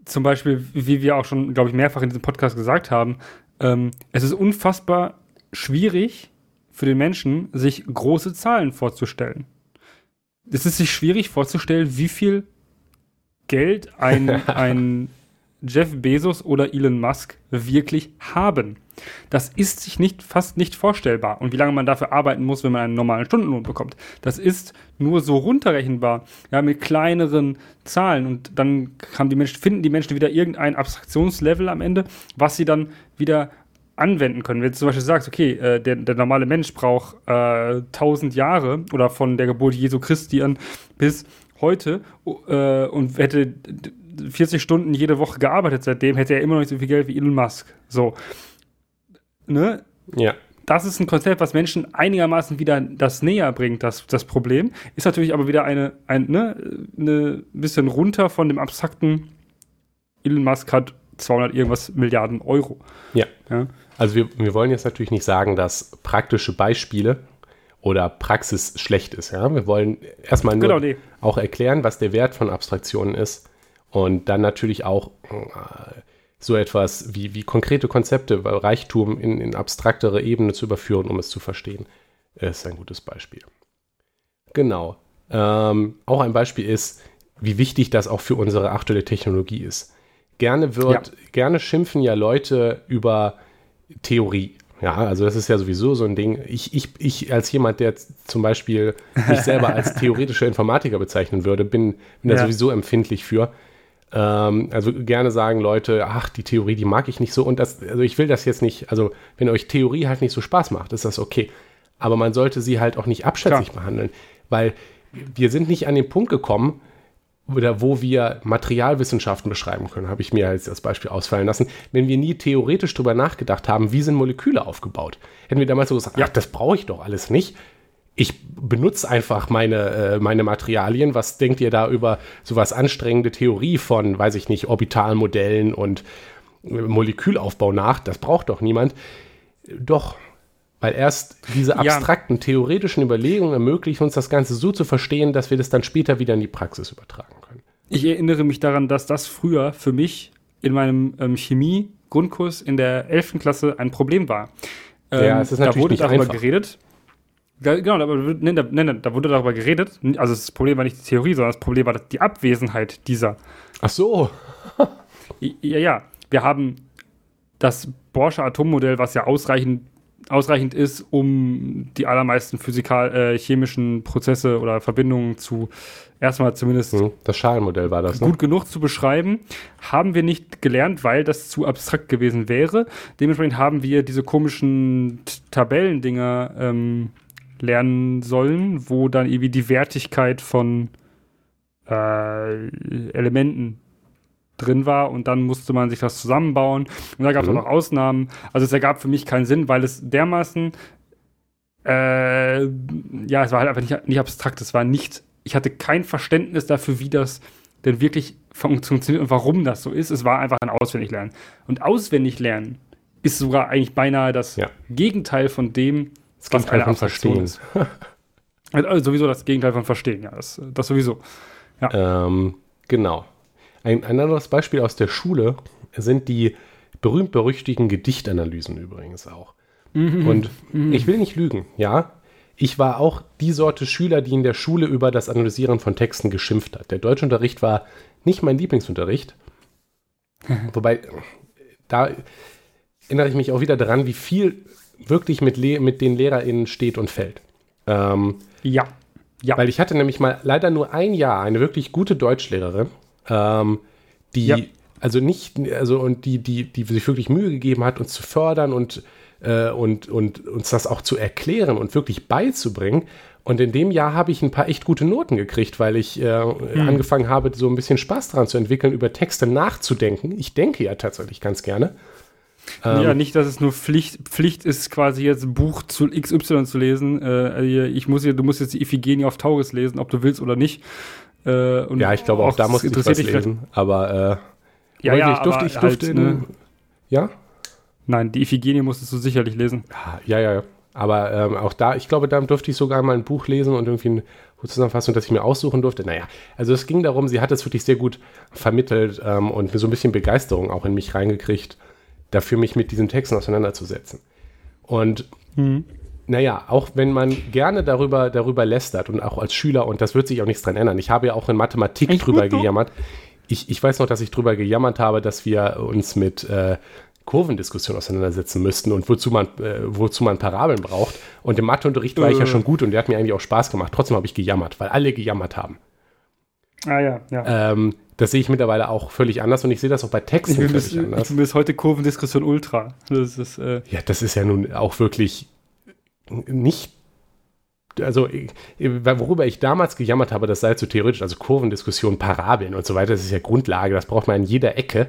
Zum Beispiel, wie wir auch schon, glaube ich, mehrfach in diesem Podcast gesagt haben, ähm, es ist unfassbar schwierig für den Menschen, sich große Zahlen vorzustellen. Es ist sich schwierig vorzustellen, wie viel Geld ein, [LAUGHS] ein Jeff Bezos oder Elon Musk wirklich haben. Das ist sich nicht, fast nicht vorstellbar. Und wie lange man dafür arbeiten muss, wenn man einen normalen Stundenlohn bekommt. Das ist nur so runterrechenbar, ja, mit kleineren Zahlen. Und dann haben die Menschen, finden die Menschen wieder irgendein Abstraktionslevel am Ende, was sie dann wieder anwenden können. Wenn du zum Beispiel sagst, okay, äh, der, der normale Mensch braucht äh, 1000 Jahre oder von der Geburt Jesu Christi an bis heute äh, und hätte 40 Stunden jede Woche gearbeitet seitdem, hätte er immer noch nicht so viel Geld wie Elon Musk. So. Ne? Ja. Das ist ein Konzept, was Menschen einigermaßen wieder das näher bringt, das, das Problem. Ist natürlich aber wieder eine, ein ne, eine bisschen runter von dem abstrakten Elon Musk hat 200 irgendwas Milliarden Euro. Ja. ja. Also wir, wir wollen jetzt natürlich nicht sagen, dass praktische Beispiele oder Praxis schlecht ist. Ja? Wir wollen erstmal nur genau, nee. auch erklären, was der Wert von Abstraktionen ist und dann natürlich auch äh, so etwas wie, wie konkrete Konzepte, Reichtum in, in abstraktere Ebene zu überführen, um es zu verstehen, ist ein gutes Beispiel. Genau. Ähm, auch ein Beispiel ist, wie wichtig das auch für unsere aktuelle Technologie ist. Gerne wird, ja. gerne schimpfen ja Leute über Theorie. Ja, also das ist ja sowieso so ein Ding. Ich, ich, ich als jemand, der zum Beispiel mich [LAUGHS] selber als theoretischer Informatiker bezeichnen würde, bin, bin ja. da sowieso empfindlich für. Ähm, also gerne sagen Leute, ach, die Theorie, die mag ich nicht so. Und das, also ich will das jetzt nicht, also wenn euch Theorie halt nicht so Spaß macht, ist das okay. Aber man sollte sie halt auch nicht abschätzig Klar. behandeln, weil wir sind nicht an den Punkt gekommen, oder wo wir Materialwissenschaften beschreiben können, habe ich mir jetzt als Beispiel ausfallen lassen, wenn wir nie theoretisch darüber nachgedacht haben, wie sind Moleküle aufgebaut. Hätten wir damals so gesagt, ja. ach, das brauche ich doch alles nicht. Ich benutze einfach meine, äh, meine Materialien. Was denkt ihr da über sowas anstrengende Theorie von, weiß ich nicht, Orbitalmodellen und äh, Molekülaufbau nach? Das braucht doch niemand. Doch, weil erst diese abstrakten, ja. theoretischen Überlegungen ermöglichen uns das Ganze so zu verstehen, dass wir das dann später wieder in die Praxis übertragen können. Ich erinnere mich daran, dass das früher für mich in meinem ähm, Chemie-Grundkurs in der 11. Klasse ein Problem war. Ähm, ja, es ist natürlich da wurde nicht darüber einfach. geredet. Genau, aber, ne, ne, da wurde darüber geredet. Also das Problem war nicht die Theorie, sondern das Problem war die Abwesenheit dieser. Ach so. ja, ja. Wir haben das Borsche Atommodell, was ja ausreichend ausreichend ist, um die allermeisten physikal äh, chemischen Prozesse oder Verbindungen zu erstmal zumindest hm, das Schalenmodell war das ne? gut genug zu beschreiben, haben wir nicht gelernt, weil das zu abstrakt gewesen wäre. Dementsprechend haben wir diese komischen Tabellendinger ähm, lernen sollen, wo dann irgendwie die Wertigkeit von äh, Elementen drin war und dann musste man sich das zusammenbauen und da gab es mhm. auch noch Ausnahmen. Also es ergab für mich keinen Sinn, weil es dermaßen äh, ja, es war halt einfach nicht, nicht abstrakt, es war nicht, ich hatte kein Verständnis dafür, wie das denn wirklich funktioniert und warum das so ist. Es war einfach ein Auswendiglernen. Und Auswendiglernen ist sogar eigentlich beinahe das ja. Gegenteil von dem, das eine von Verstehen ist. [LAUGHS] also sowieso das Gegenteil von Verstehen, ja, das, das sowieso. Ja. Ähm, genau. Ein, ein anderes Beispiel aus der Schule sind die berühmt-berüchtigten Gedichtanalysen übrigens auch. Mhm. Und mhm. ich will nicht lügen, ja. Ich war auch die Sorte Schüler, die in der Schule über das Analysieren von Texten geschimpft hat. Der Deutschunterricht war nicht mein Lieblingsunterricht. [LAUGHS] Wobei, da erinnere ich mich auch wieder daran, wie viel wirklich mit, Le mit den LehrerInnen steht und fällt. Ähm, ja. ja. Weil ich hatte nämlich mal leider nur ein Jahr eine wirklich gute Deutschlehrerin, ähm, die ja. also nicht, also und die, die, die sich wirklich Mühe gegeben hat, uns zu fördern und, äh, und, und uns das auch zu erklären und wirklich beizubringen. Und in dem Jahr habe ich ein paar echt gute Noten gekriegt, weil ich äh, hm. angefangen habe, so ein bisschen Spaß daran zu entwickeln, über Texte nachzudenken. Ich denke ja tatsächlich ganz gerne. Ähm, ja, nicht, dass es nur Pflicht, Pflicht ist, quasi jetzt ein Buch zu XY zu lesen. Äh, ich muss hier, du musst jetzt die Iphigenie auf Tauris lesen, ob du willst oder nicht. Äh, ja, ich glaube auch, auch da muss ich was lesen. Aber äh, ja, ja, ich durfte, ich durfte halt, in, ne? ja. Nein, die Iphigenie musstest du sicherlich lesen. Ja, ja, ja. Aber ähm, auch da, ich glaube, da durfte ich sogar mal ein Buch lesen und irgendwie eine Zusammenfassung, dass ich mir aussuchen durfte. Naja, also es ging darum, sie hat es wirklich sehr gut vermittelt ähm, und so ein bisschen Begeisterung auch in mich reingekriegt, dafür mich mit diesen Texten auseinanderzusetzen. Und mhm naja, auch wenn man gerne darüber, darüber lästert und auch als Schüler, und das wird sich auch nichts dran ändern. Ich habe ja auch in Mathematik ich drüber gejammert. Ich, ich weiß noch, dass ich drüber gejammert habe, dass wir uns mit äh, Kurvendiskussion auseinandersetzen müssten und wozu man, äh, wozu man Parabeln braucht. Und im Matheunterricht war ich ja äh. schon gut und der hat mir eigentlich auch Spaß gemacht. Trotzdem habe ich gejammert, weil alle gejammert haben. Ah ja, ja. Ähm, das sehe ich mittlerweile auch völlig anders und ich sehe das auch bei Texten ich völlig bis, anders. Ich bin bis heute Kurvendiskussion Ultra. Das ist, äh ja, das ist ja nun auch wirklich nicht also worüber ich damals gejammert habe, das sei zu theoretisch, also Kurvendiskussion, Parabeln und so weiter, das ist ja Grundlage, das braucht man in jeder Ecke,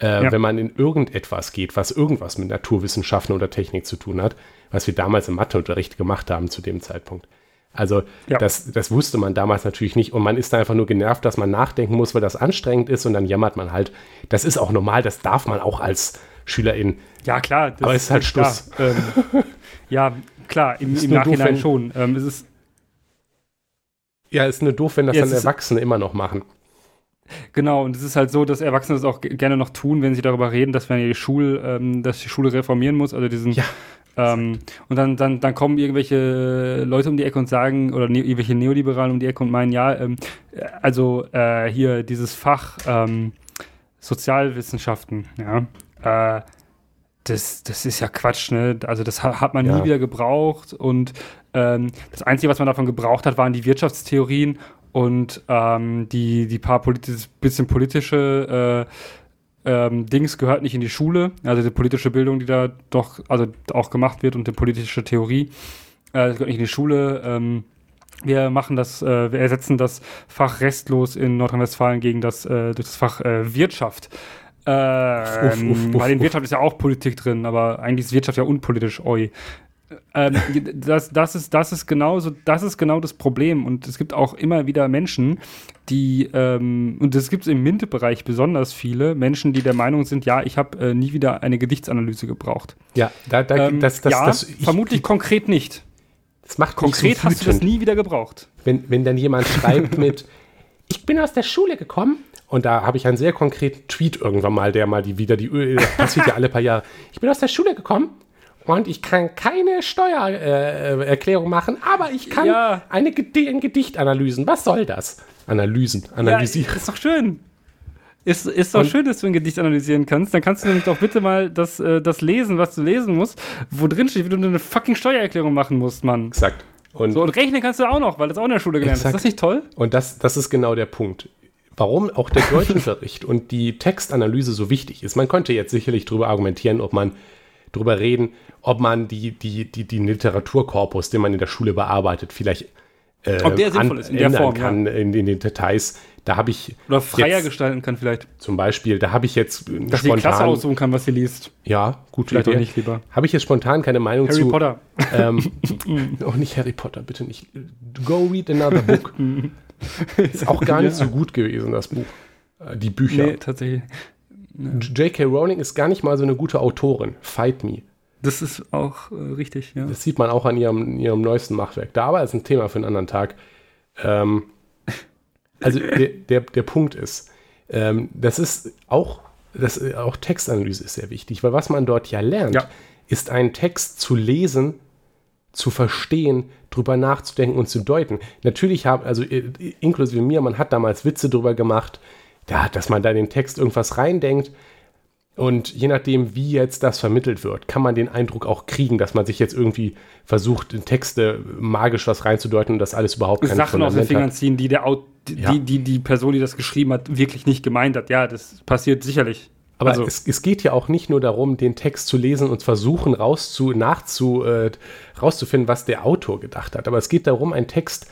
äh, ja. wenn man in irgendetwas geht, was irgendwas mit Naturwissenschaften oder Technik zu tun hat, was wir damals im Matheunterricht gemacht haben zu dem Zeitpunkt. Also ja. das, das wusste man damals natürlich nicht und man ist da einfach nur genervt, dass man nachdenken muss, weil das anstrengend ist und dann jammert man halt. Das ist auch normal, das darf man auch als Schülerin. Ja, klar. Aber es ist halt Schluss. Ähm, [LAUGHS] ja, klar, im, im Nachhinein doof, schon. Ähm, es ist ja, ist nur doof, wenn das ja, dann Erwachsene immer noch machen. Genau, und es ist halt so, dass Erwachsene das auch gerne noch tun, wenn sie darüber reden, dass man die Schule, ähm, dass die Schule reformieren muss, also diesen ja. Ähm, und dann, dann, dann kommen irgendwelche Leute um die Ecke und sagen, oder ne, irgendwelche Neoliberalen um die Ecke und meinen, ja, ähm, also äh, hier dieses Fach ähm, Sozialwissenschaften, ja, äh, das, das ist ja Quatsch, ne? Also das hat man ja. nie wieder gebraucht und ähm, das Einzige, was man davon gebraucht hat, waren die Wirtschaftstheorien und ähm, die, die paar politisch, bisschen politische äh, ähm, Dings gehört nicht in die Schule, also die politische Bildung, die da doch also auch gemacht wird und die politische Theorie, äh, das gehört nicht in die Schule. Ähm, wir machen das, äh, wir ersetzen das Fach restlos in Nordrhein-Westfalen gegen das, äh, durch das Fach äh, Wirtschaft. Ähm, uff, uff, uff, bei den Wirtschaft ist ja auch Politik drin, aber eigentlich ist Wirtschaft ja unpolitisch, oi. Ähm, das, das, ist, das, ist genauso, das ist genau das Problem. Und es gibt auch immer wieder Menschen, die, ähm, und das gibt es im MINT-Bereich besonders viele, Menschen, die der Meinung sind, ja, ich habe äh, nie wieder eine Gedichtsanalyse gebraucht. Ja, da, da, ähm, das, das, ja, das, ich, vermutlich konkret nicht. Das macht konkret so hast du das nie wieder gebraucht. Wenn, wenn dann jemand [LAUGHS] schreibt mit, ich bin aus der Schule gekommen und da habe ich einen sehr konkreten Tweet irgendwann mal, der mal die wieder die Öl, passiert ja alle paar Jahre. Ich bin aus der Schule gekommen und ich kann keine Steuererklärung äh, machen, aber ich kann ja. eine Gedi ein Gedicht analysen. Was soll das? Analysen, analysieren. Ja, ist doch schön. Ist, ist doch und, schön, dass du ein Gedicht analysieren kannst. Dann kannst du nämlich doch bitte mal das, äh, das lesen, was du lesen musst, wo drin steht, wie du eine fucking Steuererklärung machen musst, Mann. Exakt. Und, so, und rechnen kannst du auch noch, weil das auch in der Schule gelernt exakt. hast. Ist das nicht toll? Und das, das ist genau der Punkt. Warum auch der [LAUGHS] Deutschunterricht und die Textanalyse so wichtig ist. Man könnte jetzt sicherlich darüber argumentieren, ob man darüber reden, ob man die, die, die, den Literaturkorpus, den man in der Schule bearbeitet, vielleicht äh, ob der sinnvoll ist in der Form, kann ja. in, in, den Details. Da habe ich oder freier jetzt, gestalten kann vielleicht. Zum Beispiel, da habe ich jetzt Dass spontan die Klasse aussuchen kann, was sie liest. Ja, gut. Vielleicht Idee. auch nicht lieber. Habe ich jetzt spontan keine Meinung Harry zu. Potter. Ähm, auch [LAUGHS] nicht Harry Potter, bitte nicht. Go read another book. [LAUGHS] ist auch gar nicht so gut gewesen, das Buch. Äh, die Bücher. Nee, tatsächlich. J.K. Rowling ist gar nicht mal so eine gute Autorin. Fight me. Das ist auch äh, richtig, ja. Das sieht man auch an ihrem, ihrem neuesten Machwerk. Da aber ist ein Thema für einen anderen Tag. Ähm, [LAUGHS] also der, der, der Punkt ist, ähm, das ist auch, das, auch Textanalyse ist sehr wichtig, weil was man dort ja lernt, ja. ist einen Text zu lesen, zu verstehen, drüber nachzudenken und zu deuten. Natürlich haben, also äh, inklusive mir, man hat damals Witze drüber gemacht, ja, dass man da in den Text irgendwas reindenkt. Und je nachdem, wie jetzt das vermittelt wird, kann man den Eindruck auch kriegen, dass man sich jetzt irgendwie versucht, in Texte magisch was reinzudeuten und das alles überhaupt keine Sachen aus den Fingern ziehen, die, der, die, ja. die, die, die Person, die das geschrieben hat, wirklich nicht gemeint hat. Ja, das passiert sicherlich. Aber also, es, es, geht ja auch nicht nur darum, den Text zu lesen und versuchen, rauszu, nachzu, äh, rauszufinden, was der Autor gedacht hat. Aber es geht darum, einen Text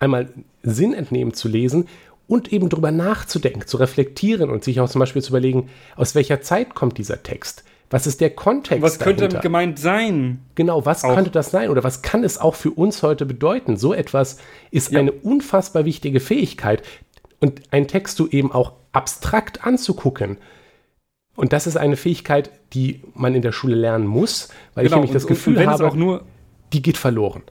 einmal Sinn entnehmen zu lesen und eben drüber nachzudenken, zu reflektieren und sich auch zum Beispiel zu überlegen, aus welcher Zeit kommt dieser Text? Was ist der Kontext? Was könnte dahinter? gemeint sein? Genau, was auch. könnte das sein? Oder was kann es auch für uns heute bedeuten? So etwas ist ja. eine unfassbar wichtige Fähigkeit. Und einen Text du eben auch abstrakt anzugucken. Und das ist eine Fähigkeit, die man in der Schule lernen muss, weil genau, ich nämlich das und, Gefühl und habe, die geht verloren.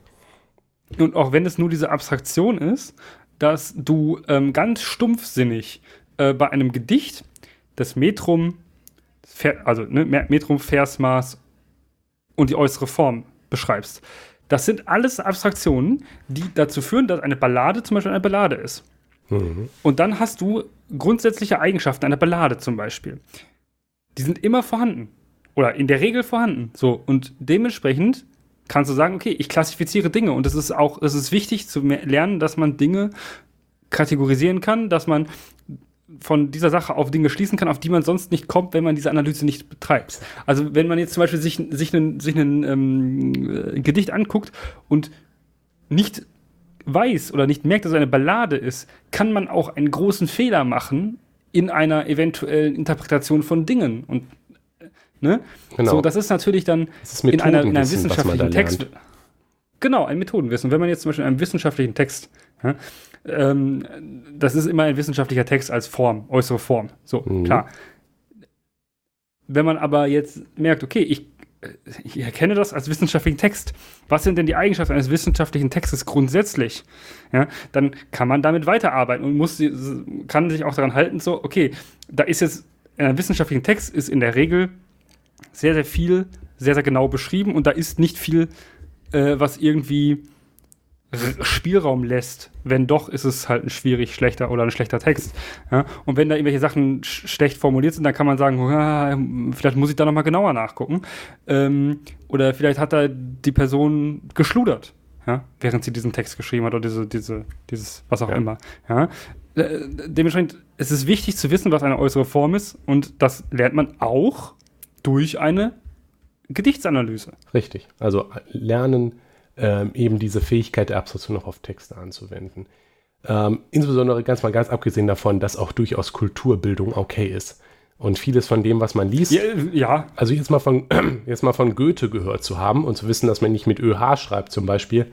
Und auch wenn es nur diese Abstraktion ist, dass du ähm, ganz stumpfsinnig äh, bei einem Gedicht das Metrum, also ne, Metrum, Versmaß und die äußere Form beschreibst. Das sind alles Abstraktionen, die dazu führen, dass eine Ballade zum Beispiel eine Ballade ist. Mhm. Und dann hast du grundsätzliche Eigenschaften einer Ballade zum Beispiel. Die sind immer vorhanden. Oder in der Regel vorhanden. So, und dementsprechend kannst du sagen, okay, ich klassifiziere Dinge und es ist auch, es ist wichtig zu lernen, dass man Dinge kategorisieren kann, dass man von dieser Sache auf Dinge schließen kann, auf die man sonst nicht kommt, wenn man diese Analyse nicht betreibt. Also wenn man jetzt zum Beispiel sich, sich ein sich einen, ähm, äh, Gedicht anguckt und nicht weiß oder nicht merkt, dass es eine Ballade ist, kann man auch einen großen Fehler machen in einer eventuellen Interpretation von Dingen. Und Ne? Genau. So, das ist natürlich dann ist in, einer, in einem wissenschaftlichen Text. Genau, ein Methodenwissen. Wenn man jetzt zum Beispiel in einem wissenschaftlichen Text, ja, ähm, das ist immer ein wissenschaftlicher Text als Form, äußere Form. So, mhm. klar. Wenn man aber jetzt merkt, okay, ich, ich erkenne das als wissenschaftlichen Text. Was sind denn die Eigenschaften eines wissenschaftlichen Textes grundsätzlich? Ja, dann kann man damit weiterarbeiten und muss, kann sich auch daran halten, so, okay, da ist jetzt, ein wissenschaftlicher Text ist in der Regel sehr, sehr viel, sehr, sehr genau beschrieben und da ist nicht viel, äh, was irgendwie Spielraum lässt. Wenn doch, ist es halt ein schwierig schlechter oder ein schlechter Text. Ja? Und wenn da irgendwelche Sachen sch schlecht formuliert sind, dann kann man sagen, vielleicht muss ich da nochmal genauer nachgucken. Ähm, oder vielleicht hat da die Person geschludert, ja? während sie diesen Text geschrieben hat oder diese, diese, dieses, was auch ja. immer. Ja? Äh, dementsprechend ist es wichtig zu wissen, was eine äußere Form ist und das lernt man auch durch eine Gedichtsanalyse. Richtig. Also lernen, ähm, eben diese Fähigkeit der Abstraktion noch auf Texte anzuwenden. Ähm, insbesondere ganz mal ganz abgesehen davon, dass auch durchaus Kulturbildung okay ist. Und vieles von dem, was man liest, ja, ja. also jetzt mal, von, [CLEARS THROAT] jetzt mal von Goethe gehört zu haben und zu wissen, dass man nicht mit ÖH schreibt zum Beispiel,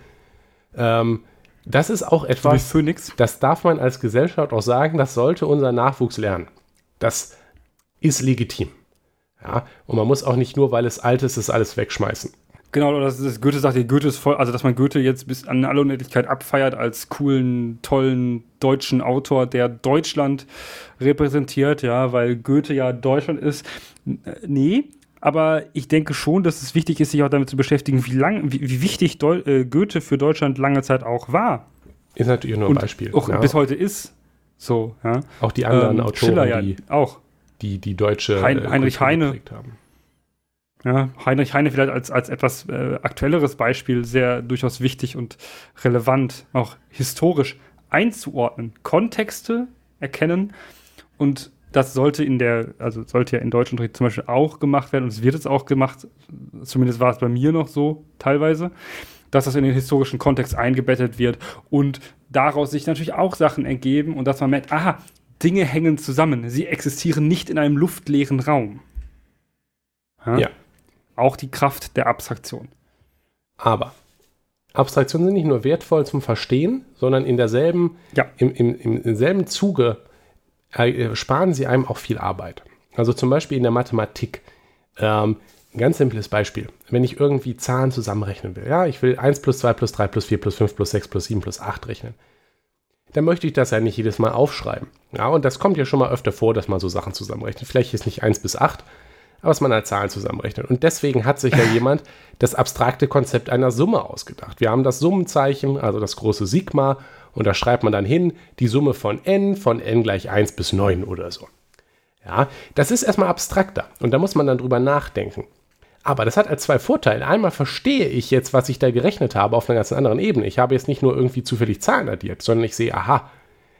ähm, das ist auch etwas, das darf man als Gesellschaft auch sagen, das sollte unser Nachwuchs lernen. Das ist legitim. Ja, und man muss auch nicht nur, weil es alt ist, das alles wegschmeißen. Genau, das ist, Goethe sagt, Goethe ist voll, also dass man Goethe jetzt bis an alle Unendlichkeit abfeiert als coolen, tollen deutschen Autor, der Deutschland repräsentiert, ja, weil Goethe ja Deutschland ist. Nee, aber ich denke schon, dass es wichtig ist, sich auch damit zu beschäftigen, wie, lang, wie, wie wichtig Deu äh, Goethe für Deutschland lange Zeit auch war. Ist natürlich nur ein Beispiel. Auch ja. bis heute ist so. Ja. Auch die anderen ähm, Autoren, Schiller ja die, auch. Die, die deutsche hein, äh, Heinrich Heine. Haben. Ja, Heinrich Heine vielleicht als, als etwas äh, aktuelleres Beispiel sehr durchaus wichtig und relevant, auch historisch einzuordnen. Kontexte erkennen und das sollte in der, also sollte ja in Deutschunterricht zum Beispiel auch gemacht werden und es wird jetzt auch gemacht, zumindest war es bei mir noch so teilweise, dass das in den historischen Kontext eingebettet wird und daraus sich natürlich auch Sachen ergeben und dass man merkt, aha, Dinge hängen zusammen, sie existieren nicht in einem luftleeren Raum. ja. ja auch die Kraft der Abstraktion. Aber Abstraktionen sind nicht nur wertvoll zum Verstehen, sondern in derselben, ja. im, im, im selben Zuge äh, sparen sie einem auch viel Arbeit. Also zum Beispiel in der Mathematik. Ähm, ein ganz simples Beispiel. Wenn ich irgendwie Zahlen zusammenrechnen will, ja, ich will 1 plus 2 plus 3 plus 4 plus 5 plus 6 plus 7 plus 8 rechnen, dann möchte ich das ja nicht jedes Mal aufschreiben. Ja, und das kommt ja schon mal öfter vor, dass man so Sachen zusammenrechnet. Vielleicht ist nicht 1 bis 8, was man als Zahlen zusammenrechnet. Und deswegen hat sich ja [LAUGHS] jemand das abstrakte Konzept einer Summe ausgedacht. Wir haben das Summenzeichen, also das große Sigma, und da schreibt man dann hin die Summe von n von n gleich 1 bis 9 oder so. Ja, das ist erstmal abstrakter und da muss man dann drüber nachdenken. Aber das hat als zwei Vorteile. Einmal verstehe ich jetzt, was ich da gerechnet habe auf einer ganz anderen Ebene. Ich habe jetzt nicht nur irgendwie zufällig Zahlen addiert, sondern ich sehe, aha,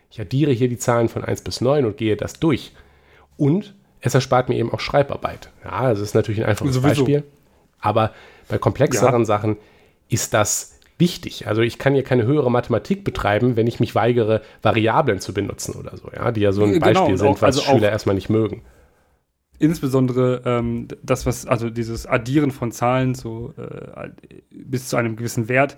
ich addiere hier die Zahlen von 1 bis 9 und gehe das durch. Und es erspart mir eben auch Schreibarbeit. Ja, das ist natürlich ein einfaches Sowieso. Beispiel. Aber bei komplexeren ja. Sachen ist das wichtig. Also ich kann hier keine höhere Mathematik betreiben, wenn ich mich weigere, Variablen zu benutzen oder so, ja, die ja so ein genau, Beispiel sind, was also Schüler erstmal nicht mögen. Insbesondere ähm, das, was, also dieses Addieren von Zahlen so äh, bis zu einem gewissen Wert,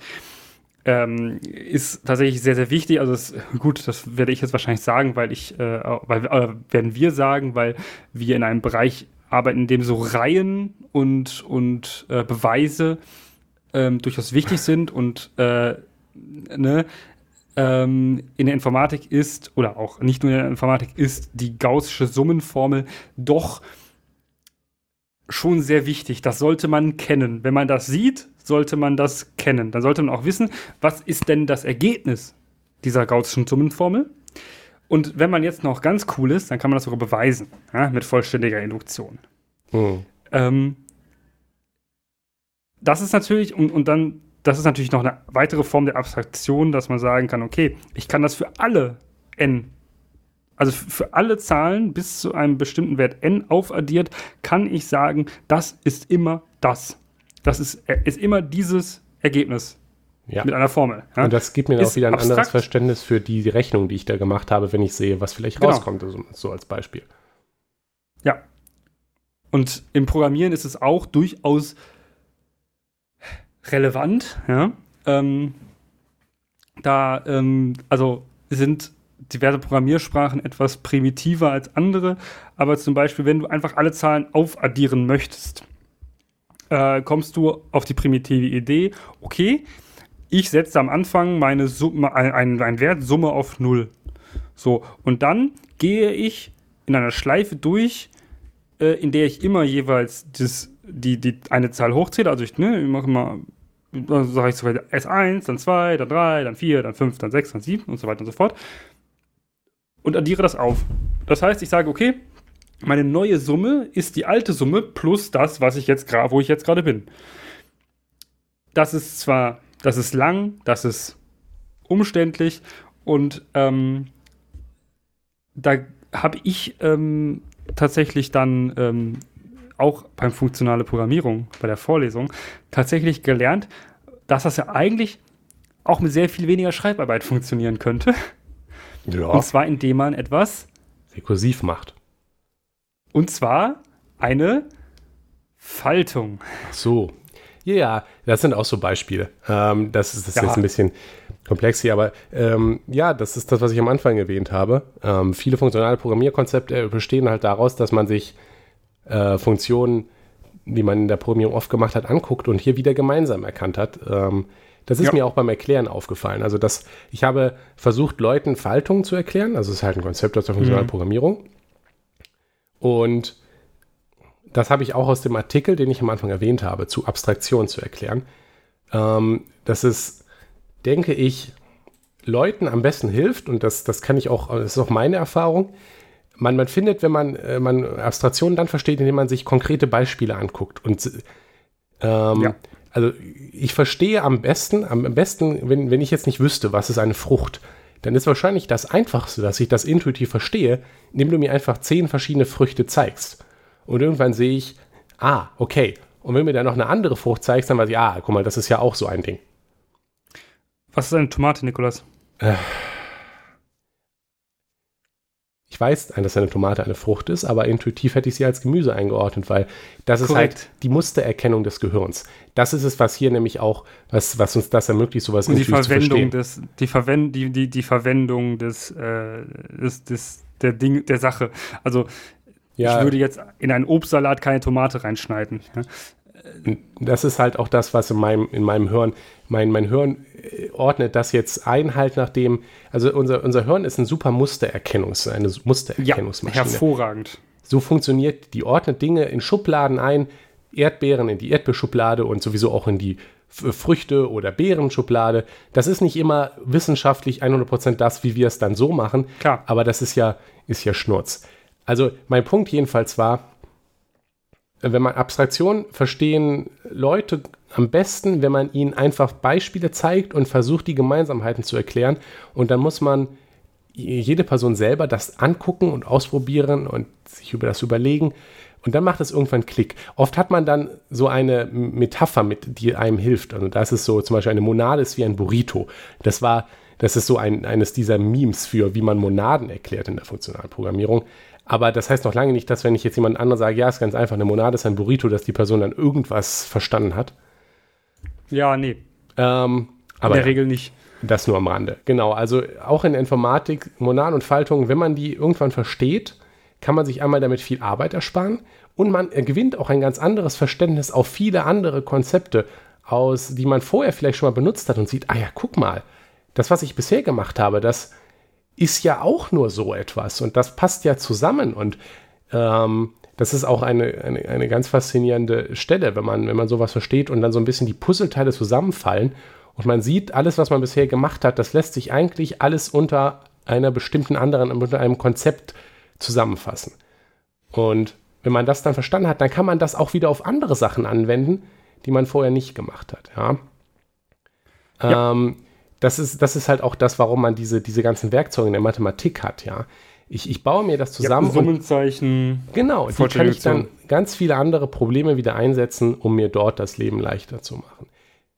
ähm, ist tatsächlich sehr, sehr wichtig. Also es, gut, das werde ich jetzt wahrscheinlich sagen, weil ich, äh, weil, äh, werden wir sagen, weil wir in einem Bereich arbeiten, in dem so Reihen und, und äh, Beweise ähm, durchaus wichtig sind und äh, ne, ähm, in der Informatik ist, oder auch nicht nur in der Informatik, ist die gaußsche Summenformel doch schon sehr wichtig. Das sollte man kennen. Wenn man das sieht, sollte man das kennen. Dann sollte man auch wissen, was ist denn das Ergebnis dieser gaußschen Summenformel. Und wenn man jetzt noch ganz cool ist, dann kann man das sogar beweisen, ja, mit vollständiger Induktion. Hm. Ähm, das ist natürlich, und, und dann, das ist natürlich noch eine weitere Form der Abstraktion, dass man sagen kann, okay, ich kann das für alle n, also für alle Zahlen bis zu einem bestimmten Wert n aufaddiert, kann ich sagen, das ist immer das. Das ist, äh, ist immer dieses Ergebnis ja. mit einer Formel. Ja? Und das gibt mir ist auch wieder ein abstrakt. anderes Verständnis für die Rechnung, die ich da gemacht habe, wenn ich sehe, was vielleicht genau. rauskommt, so, so als Beispiel. Ja. Und im Programmieren ist es auch durchaus relevant, ja. Ähm, da, ähm, also sind diverse Programmiersprachen etwas primitiver als andere, aber zum Beispiel, wenn du einfach alle Zahlen aufaddieren möchtest, äh, kommst du auf die primitive Idee, okay, ich setze am Anfang meine Summe, ein, ein Wert Summe auf 0. So, und dann gehe ich in einer Schleife durch, äh, in der ich immer jeweils das, die, die, eine Zahl hochzähle. Also ich, ne, mache immer, dann sage ich so weiter, S1, dann 2, dann 3, dann 4, dann 5, dann 6, dann 7 und so weiter und so fort. Und addiere das auf. Das heißt, ich sage, okay, meine neue Summe ist die alte Summe plus das, was ich jetzt wo ich jetzt gerade bin. Das ist zwar, das ist lang, das ist umständlich und ähm, da habe ich ähm, tatsächlich dann ähm, auch beim funktionale Programmierung, bei der Vorlesung, tatsächlich gelernt, dass das ja eigentlich auch mit sehr viel weniger Schreibarbeit funktionieren könnte. Ja. Und zwar, indem man etwas rekursiv macht. Und zwar eine Faltung. Ach so. Ja, das sind auch so Beispiele. Ähm, das ist, das ja. jetzt ein bisschen komplex hier, aber ähm, ja, das ist das, was ich am Anfang erwähnt habe. Ähm, viele funktionale Programmierkonzepte bestehen halt daraus, dass man sich äh, Funktionen, die man in der Programmierung oft gemacht hat, anguckt und hier wieder gemeinsam erkannt hat. Ähm, das ist ja. mir auch beim Erklären aufgefallen. Also, dass ich habe versucht, Leuten Faltungen zu erklären. Also, es ist halt ein Konzept aus der funktionalen mhm. Programmierung. Und das habe ich auch aus dem Artikel, den ich am Anfang erwähnt habe, zu Abstraktion zu erklären. Ähm, dass es, denke ich, Leuten am besten hilft, und das, das kann ich auch, das ist auch meine Erfahrung. Man, man findet, wenn man, äh, man Abstraktionen dann versteht, indem man sich konkrete Beispiele anguckt. Und ähm, ja. also ich verstehe am besten, am besten, wenn, wenn ich jetzt nicht wüsste, was ist eine Frucht, dann ist wahrscheinlich das Einfachste, dass ich das intuitiv verstehe, indem du mir einfach zehn verschiedene Früchte zeigst. Und irgendwann sehe ich, ah, okay. Und wenn du mir dann noch eine andere Frucht zeigst, dann weiß ich, ah, guck mal, das ist ja auch so ein Ding. Was ist eine Tomate, Nikolas? Äh, ich weiß, dass eine Tomate eine Frucht ist, aber intuitiv hätte ich sie als Gemüse eingeordnet, weil das ist Korrekt. halt die Mustererkennung des Gehirns. Das ist es, was hier nämlich auch, was, was uns das ermöglicht, sowas Und die Verwendung des, die, Verwend, die, die, die Verwendung des, äh, des, des, der Ding, der Sache. Also ja. ich würde jetzt in einen Obstsalat keine Tomate reinschneiden. Ja? Das ist halt auch das, was in meinem, in meinem Hirn, mein, mein Hirn äh, ordnet das jetzt ein, halt nachdem, also unser, unser Hirn ist ein super Mustererkennungs, eine Mustererkennungsmaschine. Ja, hervorragend. So funktioniert, die ordnet Dinge in Schubladen ein, Erdbeeren in die Erdbeerschublade und sowieso auch in die Früchte- oder Beerenschublade. Das ist nicht immer wissenschaftlich 100% das, wie wir es dann so machen. Klar. Aber das ist ja, ist ja Schnurz. Also mein Punkt jedenfalls war, wenn man Abstraktion verstehen Leute am besten, wenn man ihnen einfach Beispiele zeigt und versucht, die Gemeinsamkeiten zu erklären. Und dann muss man jede Person selber das angucken und ausprobieren und sich über das überlegen. Und dann macht es irgendwann Klick. Oft hat man dann so eine Metapher mit, die einem hilft. Also das ist so zum Beispiel eine Monade ist wie ein Burrito. Das war, das ist so ein, eines dieser Memes für, wie man Monaden erklärt in der funktionalen Programmierung. Aber das heißt noch lange nicht, dass wenn ich jetzt jemand anderes sage, ja, ist ganz einfach, eine Monade ist ein Burrito, dass die Person dann irgendwas verstanden hat. Ja, nee. Ähm, aber in der ja, Regel nicht. Das nur am Rande. Genau, also auch in der Informatik, Monaden und Faltungen, wenn man die irgendwann versteht, kann man sich einmal damit viel Arbeit ersparen und man gewinnt auch ein ganz anderes Verständnis auf viele andere Konzepte aus, die man vorher vielleicht schon mal benutzt hat und sieht, ah ja, guck mal, das, was ich bisher gemacht habe, das ist ja auch nur so etwas und das passt ja zusammen und ähm, das ist auch eine, eine, eine, ganz faszinierende Stelle, wenn man, wenn man sowas versteht und dann so ein bisschen die Puzzleteile zusammenfallen und man sieht, alles, was man bisher gemacht hat, das lässt sich eigentlich alles unter einer bestimmten anderen, unter einem Konzept zusammenfassen. Und wenn man das dann verstanden hat, dann kann man das auch wieder auf andere Sachen anwenden, die man vorher nicht gemacht hat. Ja. ja. Ähm, das ist, das ist halt auch das, warum man diese, diese ganzen Werkzeuge in der Mathematik hat, ja. Ich, ich baue mir das zusammen. Ja, Summenzeichen. Und, genau, die kann ich dann ganz viele andere Probleme wieder einsetzen, um mir dort das Leben leichter zu machen.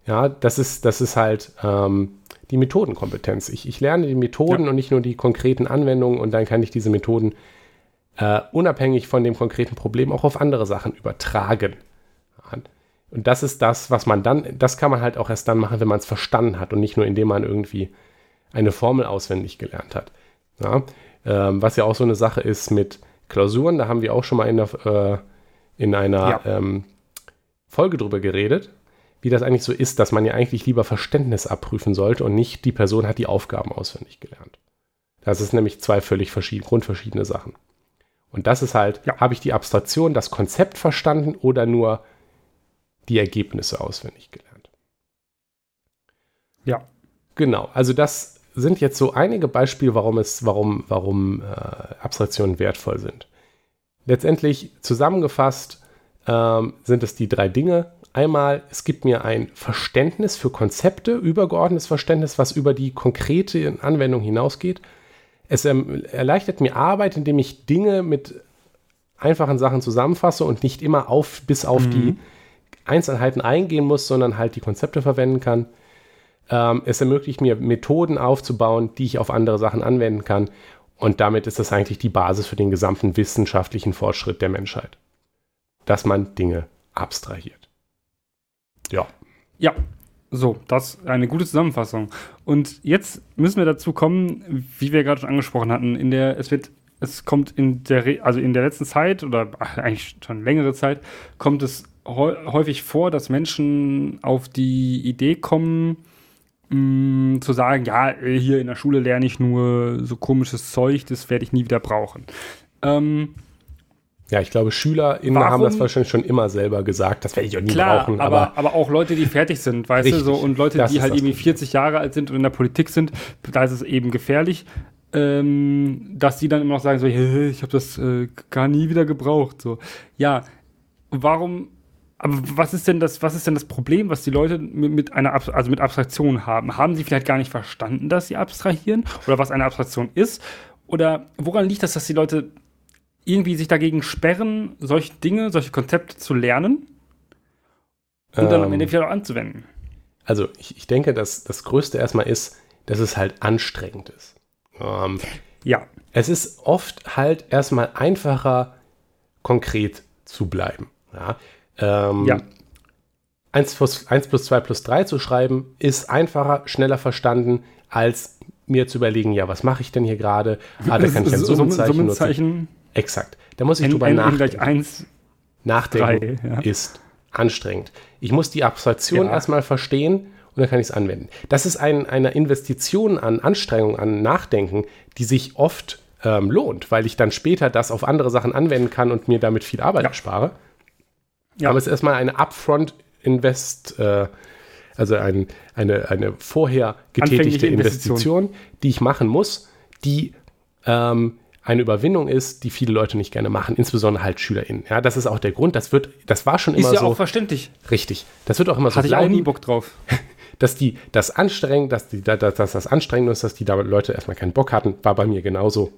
Ja, das ist, das ist halt ähm, die Methodenkompetenz. Ich, ich lerne die Methoden ja. und nicht nur die konkreten Anwendungen und dann kann ich diese Methoden äh, unabhängig von dem konkreten Problem auch auf andere Sachen übertragen. Und das ist das, was man dann, das kann man halt auch erst dann machen, wenn man es verstanden hat und nicht nur indem man irgendwie eine Formel auswendig gelernt hat. Ja? Ähm, was ja auch so eine Sache ist mit Klausuren, da haben wir auch schon mal in, der, äh, in einer ja. ähm, Folge drüber geredet, wie das eigentlich so ist, dass man ja eigentlich lieber Verständnis abprüfen sollte und nicht die Person hat die Aufgaben auswendig gelernt. Das ist nämlich zwei völlig verschiedene, grundverschiedene Sachen. Und das ist halt, ja. habe ich die Abstraktion, das Konzept verstanden oder nur die Ergebnisse auswendig gelernt. Ja. Genau, also das sind jetzt so einige Beispiele, warum es, warum, warum äh, Abstraktionen wertvoll sind. Letztendlich zusammengefasst ähm, sind es die drei Dinge. Einmal, es gibt mir ein Verständnis für Konzepte, übergeordnetes Verständnis, was über die konkrete Anwendung hinausgeht. Es ähm, erleichtert mir Arbeit, indem ich Dinge mit einfachen Sachen zusammenfasse und nicht immer auf bis auf mhm. die Einzelheiten eingehen muss, sondern halt die Konzepte verwenden kann. Ähm, es ermöglicht mir, Methoden aufzubauen, die ich auf andere Sachen anwenden kann. Und damit ist das eigentlich die Basis für den gesamten wissenschaftlichen Fortschritt der Menschheit. Dass man Dinge abstrahiert. Ja. Ja, so, das ist eine gute Zusammenfassung. Und jetzt müssen wir dazu kommen, wie wir gerade schon angesprochen hatten, in der, es wird, es kommt in der, also in der letzten Zeit oder eigentlich schon längere Zeit, kommt es häufig vor, dass Menschen auf die Idee kommen, mh, mm, zu sagen, ja, hier in der Schule lerne ich nur so komisches Zeug, das werde ich nie wieder brauchen. Ähm, ja, ich glaube, SchülerInnen Warum? haben das wahrscheinlich schon immer selber gesagt. Das werde ich auch nie Klar, brauchen. Aber, aber, aber auch Leute, die fertig sind, weißt richtig, du, so und Leute, die halt irgendwie 40 Jahre alt sind und in der Politik sind, da ist es eben gefährlich, ähm, dass die dann immer noch sagen so, hey, ich habe das äh, gar nie wieder gebraucht. So, ja, warum? Aber was ist denn das? Was ist denn das Problem, was die Leute mit, mit einer, also mit Abstraktion haben? Haben sie vielleicht gar nicht verstanden, dass sie abstrahieren oder was eine Abstraktion ist? Oder woran liegt das, dass die Leute irgendwie sich dagegen sperren, solche Dinge, solche Konzepte zu lernen und ähm, dann am Ende ähm. wieder auch anzuwenden. Also ich, ich denke, dass das Größte erstmal ist, dass es halt anstrengend ist. Ähm, ja. Es ist oft halt erstmal einfacher, konkret zu bleiben. Ja. Ähm, ja. 1 plus, 1 plus 2 plus 3 zu schreiben, ist einfacher, schneller verstanden, als mir zu überlegen, ja, was mache ich denn hier gerade? Ah, da [LAUGHS] kann ich ein Summenzeichen, Summenzeichen nutzen. Exakt. Da muss ich N, drüber N, nachdenken. N gleich 1, nachdenken 3, ja. ist anstrengend. Ich muss die Abstraktion ja. erstmal verstehen und dann kann ich es anwenden. Das ist ein, eine Investition an Anstrengung, an Nachdenken, die sich oft ähm, lohnt, weil ich dann später das auf andere Sachen anwenden kann und mir damit viel Arbeit ja. erspare. Ja. Aber es ist erstmal eine Upfront-Invest, äh, also ein, eine, eine vorher getätigte Investition. Investition, die ich machen muss, die ähm, eine Überwindung ist, die viele Leute nicht gerne machen, insbesondere halt SchülerInnen. Ja, das ist auch der Grund. Das wird, das war schon immer so. Ist ja auch verständlich. Richtig. Das wird auch immer so Hatte bleiben. ich auch nie Bock drauf. [LAUGHS] Dass die, das anstrengend, dass, die, dass, dass das anstrengend ist, dass die da Leute erstmal keinen Bock hatten, war bei mir genauso.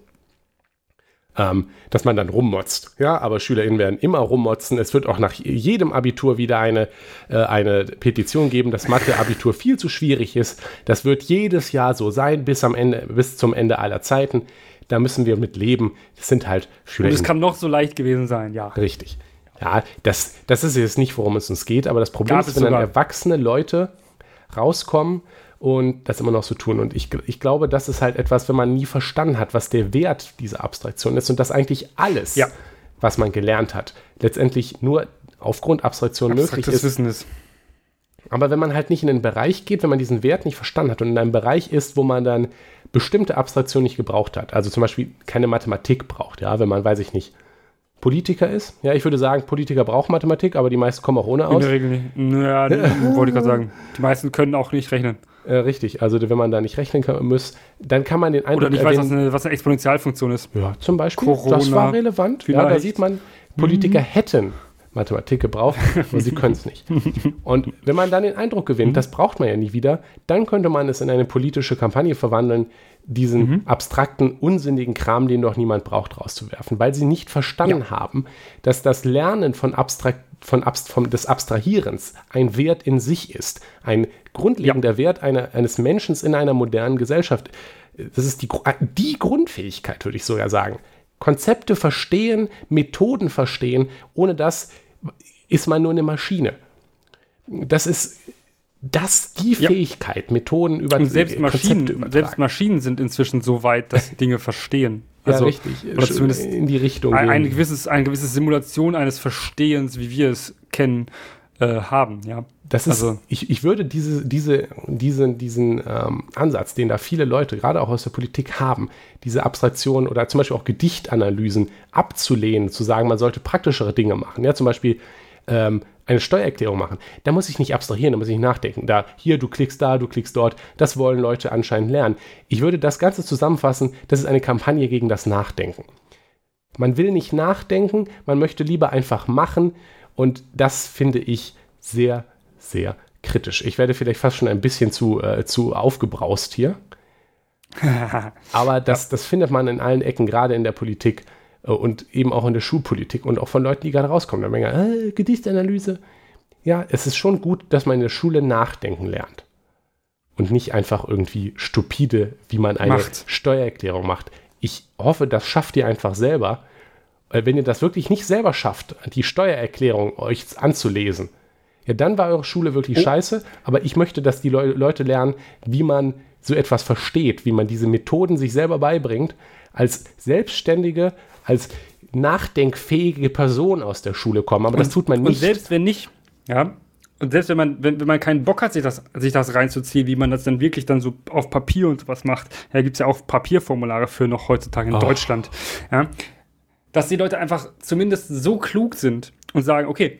Ähm, dass man dann rummotzt. Ja, aber SchülerInnen werden immer rummotzen. Es wird auch nach jedem Abitur wieder eine, äh, eine Petition geben, dass Mathe-Abitur viel zu schwierig ist. Das wird jedes Jahr so sein, bis am Ende, bis zum Ende aller Zeiten da müssen wir mit leben. Das sind halt Schüler. Und es kann noch so leicht gewesen sein, ja. Richtig. Ja, das, das ist jetzt nicht, worum es uns geht, aber das Problem Gab ist, wenn dann erwachsene Leute rauskommen und das immer noch so tun. Und ich, ich glaube, das ist halt etwas, wenn man nie verstanden hat, was der Wert dieser Abstraktion ist und dass eigentlich alles, ja. was man gelernt hat, letztendlich nur aufgrund Abstraktion möglich ist. Wissen ist. Aber wenn man halt nicht in den Bereich geht, wenn man diesen Wert nicht verstanden hat und in einem Bereich ist, wo man dann bestimmte Abstraktionen nicht gebraucht hat, also zum Beispiel keine Mathematik braucht, ja, wenn man, weiß ich nicht, Politiker ist. Ja, ich würde sagen, Politiker brauchen Mathematik, aber die meisten kommen auch ohne aus. In der Regel nicht. Naja, [LAUGHS] wollte ich gerade sagen. Die meisten können auch nicht rechnen. Äh, richtig, also wenn man da nicht rechnen kann, muss, dann kann man den Eindruck Oder nicht weiß, was eine, was eine Exponentialfunktion ist. Ja, zum Beispiel. Corona, das war relevant. Vielleicht. Ja, da sieht man, Politiker mhm. hätten Mathematik gebraucht, aber sie [LAUGHS] können es nicht. Und wenn man dann den Eindruck gewinnt, das braucht man ja nie wieder, dann könnte man es in eine politische Kampagne verwandeln, diesen mhm. abstrakten, unsinnigen Kram, den doch niemand braucht, rauszuwerfen, weil sie nicht verstanden ja. haben, dass das Lernen von Abstrakt von Abst vom, des Abstrahierens ein Wert in sich ist, ein grundlegender ja. Wert einer, eines Menschen in einer modernen Gesellschaft. Das ist die, die Grundfähigkeit, würde ich sogar sagen. Konzepte verstehen, Methoden verstehen, ohne das ist man nur eine Maschine. Das ist das die Fähigkeit, ja. Methoden über Und selbst Maschinen, selbst Maschinen sind inzwischen so weit, dass Dinge verstehen. Also, ja, richtig. Oder zumindest in die Richtung. Ein, ein, gewisses, eine gewisse Simulation eines Verstehens, wie wir es kennen, äh, haben, ja. Das ist, also, ich, ich würde diese, diese, diese, diesen ähm, Ansatz, den da viele Leute, gerade auch aus der Politik haben, diese Abstraktion oder zum Beispiel auch Gedichtanalysen abzulehnen, zu sagen, man sollte praktischere Dinge machen. Ja, zum Beispiel ähm, eine Steuererklärung machen. Da muss ich nicht abstrahieren, da muss ich nachdenken. Da, hier, du klickst da, du klickst dort. Das wollen Leute anscheinend lernen. Ich würde das Ganze zusammenfassen, das ist eine Kampagne gegen das Nachdenken. Man will nicht nachdenken, man möchte lieber einfach machen und das finde ich sehr sehr kritisch. Ich werde vielleicht fast schon ein bisschen zu, äh, zu aufgebraust hier. [LAUGHS] Aber das, das findet man in allen Ecken, gerade in der Politik und eben auch in der Schulpolitik und auch von Leuten, die gerade rauskommen. Da Menge, äh, Gedichtanalyse. ja, es ist schon gut, dass man in der Schule nachdenken lernt. Und nicht einfach irgendwie stupide, wie man eine macht. Steuererklärung macht. Ich hoffe, das schafft ihr einfach selber. Wenn ihr das wirklich nicht selber schafft, die Steuererklärung euch anzulesen, ja, dann war eure Schule wirklich oh. scheiße. Aber ich möchte, dass die Le Leute lernen, wie man so etwas versteht, wie man diese Methoden sich selber beibringt, als Selbstständige, als nachdenkfähige Person aus der Schule kommen. Aber und, das tut man nicht. Und selbst wenn nicht, ja, und selbst wenn man, wenn, wenn man keinen Bock hat, sich das, sich das reinzuziehen, wie man das dann wirklich dann so auf Papier und sowas macht, ja, gibt es ja auch Papierformulare für noch heutzutage in oh. Deutschland, ja, dass die Leute einfach zumindest so klug sind und sagen, okay,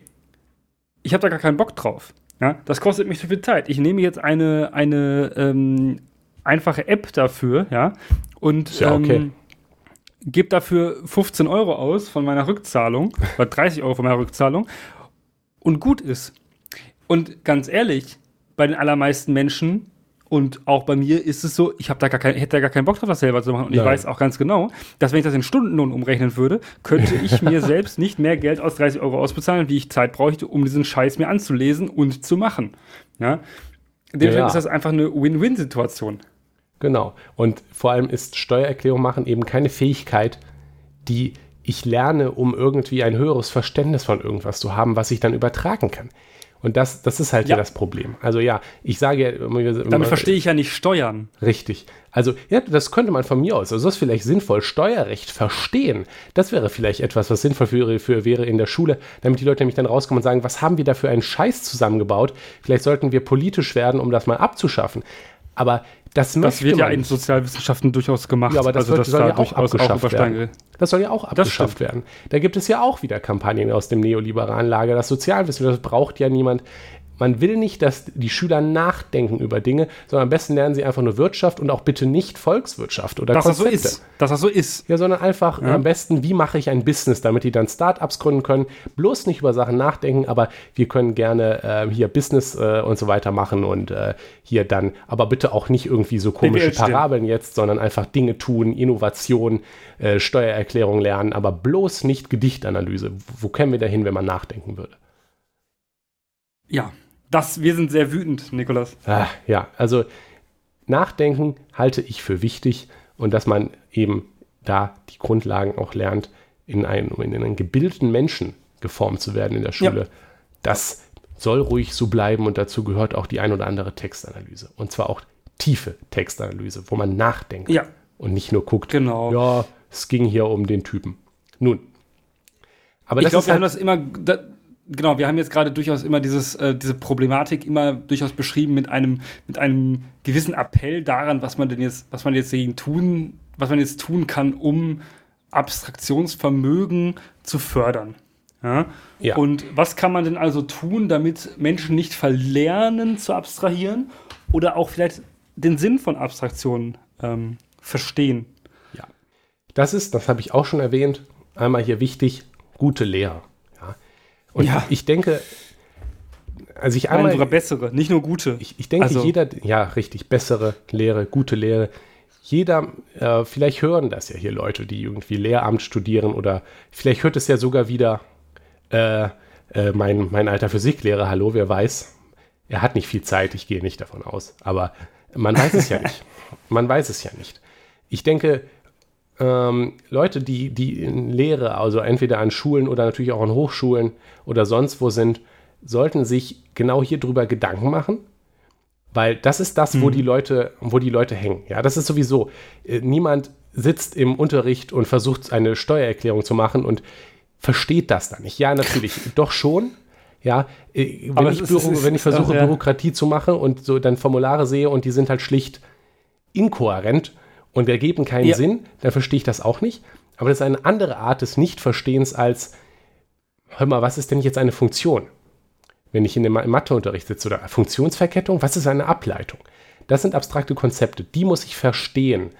ich habe da gar keinen Bock drauf. Ja, das kostet mich zu viel Zeit. Ich nehme jetzt eine, eine ähm, einfache App dafür, ja, und ja, okay. ähm, gebe dafür 15 Euro aus von meiner Rückzahlung, oder 30 Euro von meiner Rückzahlung und gut ist. Und ganz ehrlich, bei den allermeisten Menschen und auch bei mir ist es so, ich habe da gar kein, hätte da gar keinen Bock drauf, das selber zu machen. Und Nein. ich weiß auch ganz genau, dass wenn ich das in Stundenlohn umrechnen würde, könnte ich mir [LAUGHS] selbst nicht mehr Geld aus 30 Euro ausbezahlen, wie ich Zeit bräuchte, um diesen Scheiß mir anzulesen und zu machen. Ja? Dementsprechend ja, ja. ist das einfach eine Win-Win-Situation. Genau. Und vor allem ist Steuererklärung machen eben keine Fähigkeit, die ich lerne, um irgendwie ein höheres Verständnis von irgendwas zu haben, was ich dann übertragen kann. Und das, das ist halt ja. das Problem. Also ja, ich sage ja immer, Damit verstehe ich ja nicht Steuern. Richtig. Also ja, das könnte man von mir aus, also das ist vielleicht sinnvoll, Steuerrecht verstehen. Das wäre vielleicht etwas, was sinnvoll für, für wäre in der Schule, damit die Leute nämlich dann rauskommen und sagen, was haben wir da für einen Scheiß zusammengebaut? Vielleicht sollten wir politisch werden, um das mal abzuschaffen. Aber das, das wird ja in Sozialwissenschaften durchaus gemacht. Ja, aber das, also, das soll da ja auch abgeschafft auch werden. Das soll ja auch abgeschafft werden. Da gibt es ja auch wieder Kampagnen aus dem neoliberalen Lager. Das Sozialwissen, das braucht ja niemand. Man will nicht, dass die Schüler nachdenken über Dinge, sondern am besten lernen sie einfach nur Wirtschaft und auch bitte nicht Volkswirtschaft oder dass Konzepte. Das so ist. Dass das so ist. Ja, sondern einfach ja. am besten, wie mache ich ein Business, damit die dann Startups gründen können. Bloß nicht über Sachen nachdenken, aber wir können gerne äh, hier Business äh, und so weiter machen und äh, hier dann, aber bitte auch nicht irgendwie so komische Parabeln jetzt, sondern einfach Dinge tun, Innovation, äh, Steuererklärung lernen, aber bloß nicht Gedichtanalyse. Wo kämen wir da hin, wenn man nachdenken würde? Ja, das, wir sind sehr wütend, Nikolas. Ah, ja, also Nachdenken halte ich für wichtig und dass man eben da die Grundlagen auch lernt, in einen, in einen gebildeten Menschen geformt zu werden in der Schule. Ja. Das soll ruhig so bleiben und dazu gehört auch die ein oder andere Textanalyse. Und zwar auch tiefe Textanalyse, wo man nachdenkt ja. und nicht nur guckt, genau. ja, es ging hier um den Typen. Nun. Aber ich glaube, wir halt haben das immer, genau, wir haben jetzt gerade durchaus immer dieses, äh, diese Problematik immer durchaus beschrieben mit einem, mit einem gewissen Appell daran, was man denn jetzt, was man jetzt gegen tun, was man jetzt tun kann, um Abstraktionsvermögen zu fördern. Ja? ja? Und was kann man denn also tun, damit Menschen nicht verlernen zu abstrahieren oder auch vielleicht den Sinn von Abstraktionen ähm, verstehen? Ja, das ist, das habe ich auch schon erwähnt, einmal hier wichtig, gute Lehrer. Und ja. ich denke, also ich einmal. sogar bessere, nicht nur gute. Ich, ich denke, also. jeder, ja, richtig, bessere Lehre, gute Lehre. Jeder, äh, vielleicht hören das ja hier Leute, die irgendwie Lehramt studieren oder vielleicht hört es ja sogar wieder äh, äh, mein, mein alter Physiklehrer, hallo, wer weiß. Er hat nicht viel Zeit, ich gehe nicht davon aus. Aber man weiß es ja [LAUGHS] nicht. Man weiß es ja nicht. Ich denke, ähm, Leute, die, die in Lehre, also entweder an Schulen oder natürlich auch an Hochschulen oder sonst wo sind, sollten sich genau hier drüber Gedanken machen, weil das ist das, hm. wo die Leute, wo die Leute hängen. Ja, das ist sowieso. Äh, niemand sitzt im Unterricht und versucht eine Steuererklärung zu machen und versteht das dann nicht. Ja, natürlich, [LAUGHS] doch schon. Ja, äh, wenn, ich, ist, ist, wenn ich versuche, ja. Bürokratie zu machen und so dann Formulare sehe und die sind halt schlicht inkohärent, und ergeben keinen ja. Sinn, dann verstehe ich das auch nicht. Aber das ist eine andere Art des Nichtverstehens als, hör mal, was ist denn jetzt eine Funktion? Wenn ich in dem Matheunterricht sitze oder Funktionsverkettung, was ist eine Ableitung? Das sind abstrakte Konzepte, die muss ich verstehen,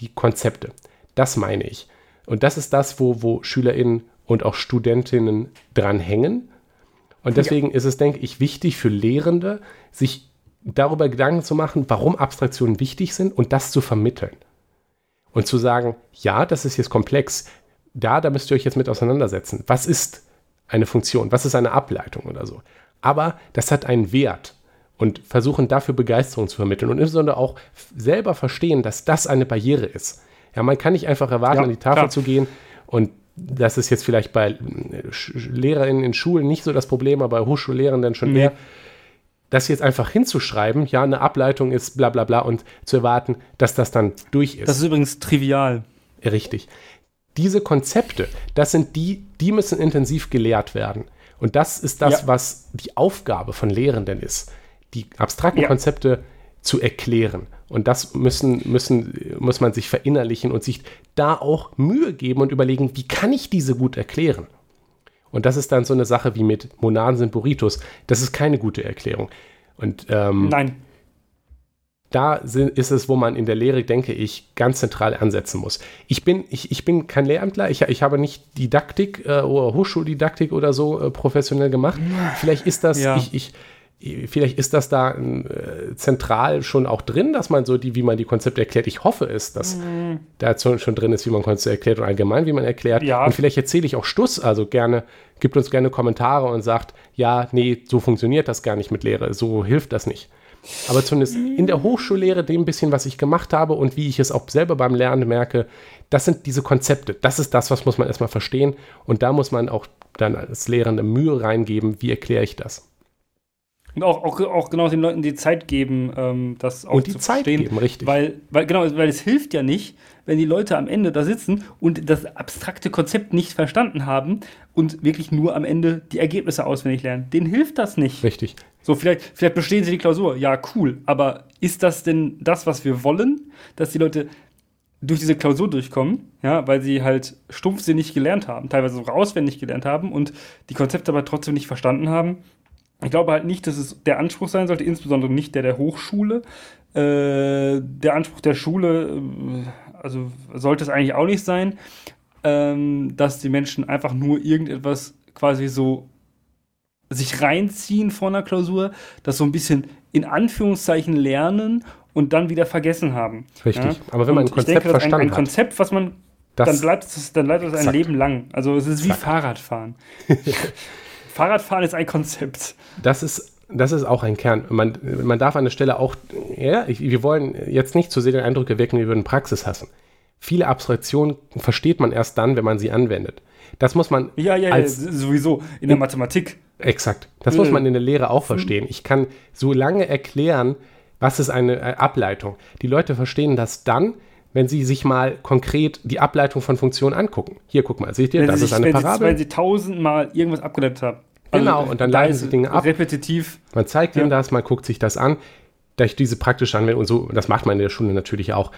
die Konzepte. Das meine ich. Und das ist das, wo, wo SchülerInnen und auch Studentinnen dran hängen. Und deswegen ja. ist es, denke ich, wichtig für Lehrende, sich darüber Gedanken zu machen, warum Abstraktionen wichtig sind und das zu vermitteln. Und zu sagen, ja, das ist jetzt komplex, da, da müsst ihr euch jetzt mit auseinandersetzen. Was ist eine Funktion? Was ist eine Ableitung oder so? aber das hat einen Wert und versuchen dafür Begeisterung zu vermitteln und insbesondere auch selber verstehen, dass das eine Barriere ist. Ja, man kann nicht einfach erwarten, ja, an die Tafel klar. zu gehen und das ist jetzt vielleicht bei Lehrerinnen in Schulen nicht so das Problem, aber bei Hochschullehrenden schon mehr. Das jetzt einfach hinzuschreiben, ja, eine Ableitung ist bla bla bla und zu erwarten, dass das dann durch ist. Das ist übrigens trivial. Richtig. Diese Konzepte, das sind die, die müssen intensiv gelehrt werden. Und das ist das, ja. was die Aufgabe von Lehrenden ist die abstrakten ja. Konzepte zu erklären. Und das müssen, müssen, muss man sich verinnerlichen und sich da auch Mühe geben und überlegen, wie kann ich diese gut erklären? Und das ist dann so eine Sache wie mit Monaden sind Burritos. Das ist keine gute Erklärung. Und ähm, Nein. Da ist es, wo man in der Lehre, denke ich, ganz zentral ansetzen muss. Ich bin, ich, ich bin kein Lehramtler, ich, ich habe nicht Didaktik äh, oder Hochschuldidaktik oder so äh, professionell gemacht. Vielleicht ist das, ja. ich, ich, Vielleicht ist das da äh, zentral schon auch drin, dass man so die, wie man die Konzepte erklärt. Ich hoffe es, dass mhm. da schon, drin ist, wie man Konzepte erklärt und allgemein, wie man erklärt. Ja. Und vielleicht erzähle ich auch Stuss, also gerne, gibt uns gerne Kommentare und sagt, ja, nee, so funktioniert das gar nicht mit Lehre, so hilft das nicht. Aber zumindest in der Hochschullehre, dem bisschen, was ich gemacht habe und wie ich es auch selber beim Lernen merke, das sind diese Konzepte. Das ist das, was muss man erstmal verstehen. Und da muss man auch dann als Lehrende Mühe reingeben, wie erkläre ich das. Und auch, auch, auch genau den Leuten die Zeit geben, ähm, das auch und die zu Zeit verstehen. Geben, richtig. Weil, weil, genau, weil es hilft ja nicht, wenn die Leute am Ende da sitzen und das abstrakte Konzept nicht verstanden haben und wirklich nur am Ende die Ergebnisse auswendig lernen. Denen hilft das nicht. Richtig. So, vielleicht, vielleicht bestehen sie die Klausur. Ja, cool. Aber ist das denn das, was wir wollen? Dass die Leute durch diese Klausur durchkommen, ja, weil sie halt stumpfsinnig gelernt haben, teilweise sogar auswendig gelernt haben und die Konzepte aber trotzdem nicht verstanden haben ich glaube halt nicht, dass es der Anspruch sein sollte, insbesondere nicht der der Hochschule. Äh, der Anspruch der Schule, äh, also sollte es eigentlich auch nicht sein, ähm, dass die Menschen einfach nur irgendetwas quasi so sich reinziehen vor einer Klausur, das so ein bisschen in Anführungszeichen lernen und dann wieder vergessen haben. Richtig. Ja? Aber wenn man ein Konzept denke, verstanden ein, ein Konzept, was man das dann bleibt es dann bleibt es ein Leben lang. Also es ist wie Fahrradfahren. [LAUGHS] Fahrradfahren ist ein Konzept. Das ist, das ist auch ein Kern. Man, man darf an der Stelle auch, ja, ich, wir wollen jetzt nicht zu sehr den Eindruck erwecken, wir würden Praxis hassen. Viele Abstraktionen versteht man erst dann, wenn man sie anwendet. Das muss man. Ja, ja, als, ja sowieso. In der Mathematik. Exakt. Das muss man in der Lehre auch verstehen. Ich kann so lange erklären, was ist eine äh, Ableitung. Die Leute verstehen das dann, wenn Sie sich mal konkret die Ableitung von Funktionen angucken. Hier, guck mal, seht ihr, wenn das ist eine Parabel. Sie, wenn Sie tausendmal irgendwas abgeleitet haben. Also genau, und dann leiten Sie Dinge ab. Repetitiv. Man zeigt ja. Ihnen das, man guckt sich das an. Durch diese praktische Anwendung und so, das macht man in der Schule natürlich auch,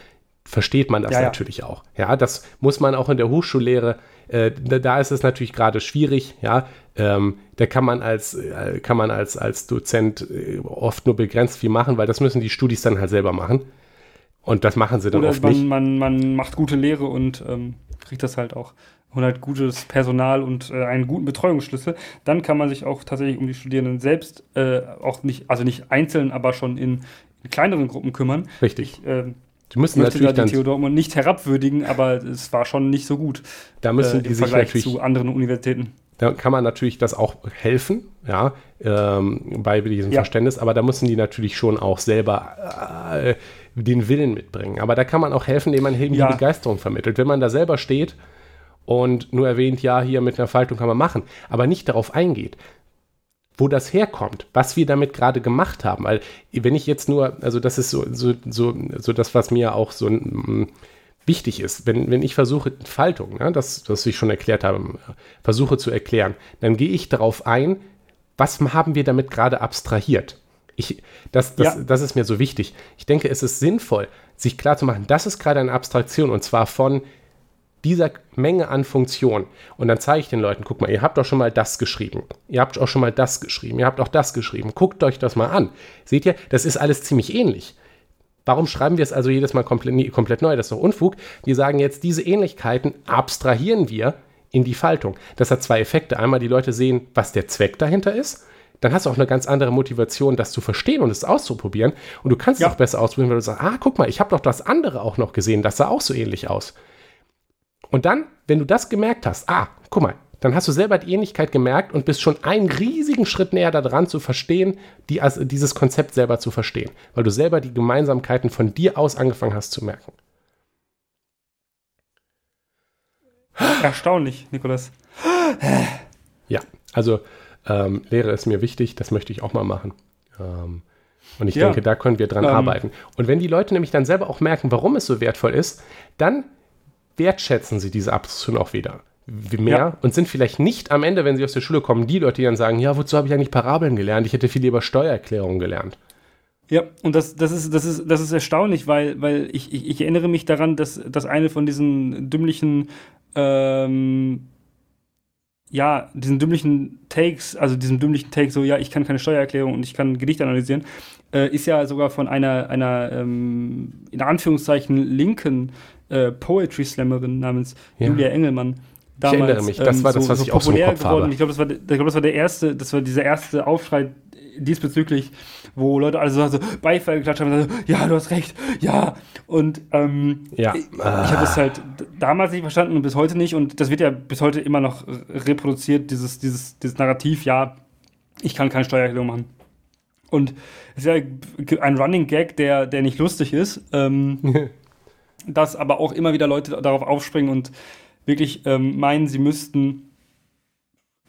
versteht man das ja, natürlich ja. auch. Ja, das muss man auch in der Hochschullehre, äh, da, da, ist es natürlich gerade schwierig, ja. Ähm, da kann man als, äh, kann man als, als Dozent äh, oft nur begrenzt viel machen, weil das müssen die Studis dann halt selber machen. Und das machen sie dann Oder oft man, nicht. Man, man macht gute Lehre und ähm, kriegt das halt auch. Und halt gutes Personal und äh, einen guten Betreuungsschlüssel. Dann kann man sich auch tatsächlich um die Studierenden selbst äh, auch nicht, also nicht einzeln, aber schon in, in kleineren Gruppen kümmern. Richtig. Ich, äh, die müssen möchte natürlich da die Theodor nicht herabwürdigen, aber es war schon nicht so gut. Da müssen äh, die im sich Vergleich natürlich zu anderen Universitäten. Da kann man natürlich das auch helfen, ja, ähm, bei diesem ja. Verständnis, aber da müssen die natürlich schon auch selber äh, den Willen mitbringen. Aber da kann man auch helfen, indem man eben ja. die Begeisterung vermittelt. Wenn man da selber steht und nur erwähnt, ja, hier mit einer Faltung kann man machen, aber nicht darauf eingeht, wo das herkommt, was wir damit gerade gemacht haben. Weil wenn ich jetzt nur, also das ist so, so, so, so das, was mir auch so mm, wichtig ist, wenn, wenn ich versuche, Faltung, ne, das, was ich schon erklärt habe, versuche zu erklären, dann gehe ich darauf ein, was haben wir damit gerade abstrahiert. Ich, das, das, ja. das ist mir so wichtig. Ich denke, es ist sinnvoll, sich klarzumachen, das ist gerade eine Abstraktion und zwar von dieser Menge an Funktionen. Und dann zeige ich den Leuten, guck mal, ihr habt doch schon mal das geschrieben. Ihr habt auch schon mal das geschrieben. Ihr habt auch das geschrieben. Guckt euch das mal an. Seht ihr, das ist alles ziemlich ähnlich. Warum schreiben wir es also jedes Mal komplett, komplett neu? Das ist doch Unfug. Wir sagen jetzt, diese Ähnlichkeiten abstrahieren wir in die Faltung. Das hat zwei Effekte. Einmal die Leute sehen, was der Zweck dahinter ist dann hast du auch eine ganz andere Motivation, das zu verstehen und es auszuprobieren. Und du kannst ja. es auch besser ausprobieren, weil du sagst, ah, guck mal, ich habe doch das andere auch noch gesehen, das sah auch so ähnlich aus. Und dann, wenn du das gemerkt hast, ah, guck mal, dann hast du selber die Ähnlichkeit gemerkt und bist schon einen riesigen Schritt näher daran zu verstehen, die, also dieses Konzept selber zu verstehen, weil du selber die Gemeinsamkeiten von dir aus angefangen hast zu merken. Erstaunlich, Nikolas. Ja, also ähm, Lehre ist mir wichtig, das möchte ich auch mal machen. Ähm, und ich ja. denke, da können wir dran ähm. arbeiten. Und wenn die Leute nämlich dann selber auch merken, warum es so wertvoll ist, dann wertschätzen sie diese Abstraktion auch wieder mehr ja. und sind vielleicht nicht am Ende, wenn sie aus der Schule kommen, die Leute, die dann sagen, ja, wozu habe ich eigentlich Parabeln gelernt? Ich hätte viel lieber Steuererklärungen gelernt. Ja, und das, das, ist, das, ist, das ist erstaunlich, weil, weil ich, ich, ich erinnere mich daran, dass, dass eine von diesen dümmlichen, ähm, ja, diesen dümmlichen Takes, also diesem dümmlichen Take, so, ja, ich kann keine Steuererklärung und ich kann Gedichte analysieren, äh, ist ja sogar von einer, einer ähm, in Anführungszeichen linken äh, Poetry Slammerin namens ja. Julia Engelmann damals. Ich erinnere mich, das ähm, war das, was so, ich auch so im Kopf geworden. habe. Ich glaube, das, war, glaub, das war der erste, das war dieser erste Aufschrei diesbezüglich, wo Leute alle so, Beifall geklatscht haben so, ja, du hast recht, ja. Und ähm, ja. ich, ich habe das halt damals nicht verstanden und bis heute nicht. Und das wird ja bis heute immer noch reproduziert, dieses, dieses, dieses Narrativ, ja, ich kann keine Steuererklärung machen. Und es ist ja ein Running Gag, der, der nicht lustig ist, ähm, [LAUGHS] dass aber auch immer wieder Leute darauf aufspringen und wirklich ähm, meinen, sie müssten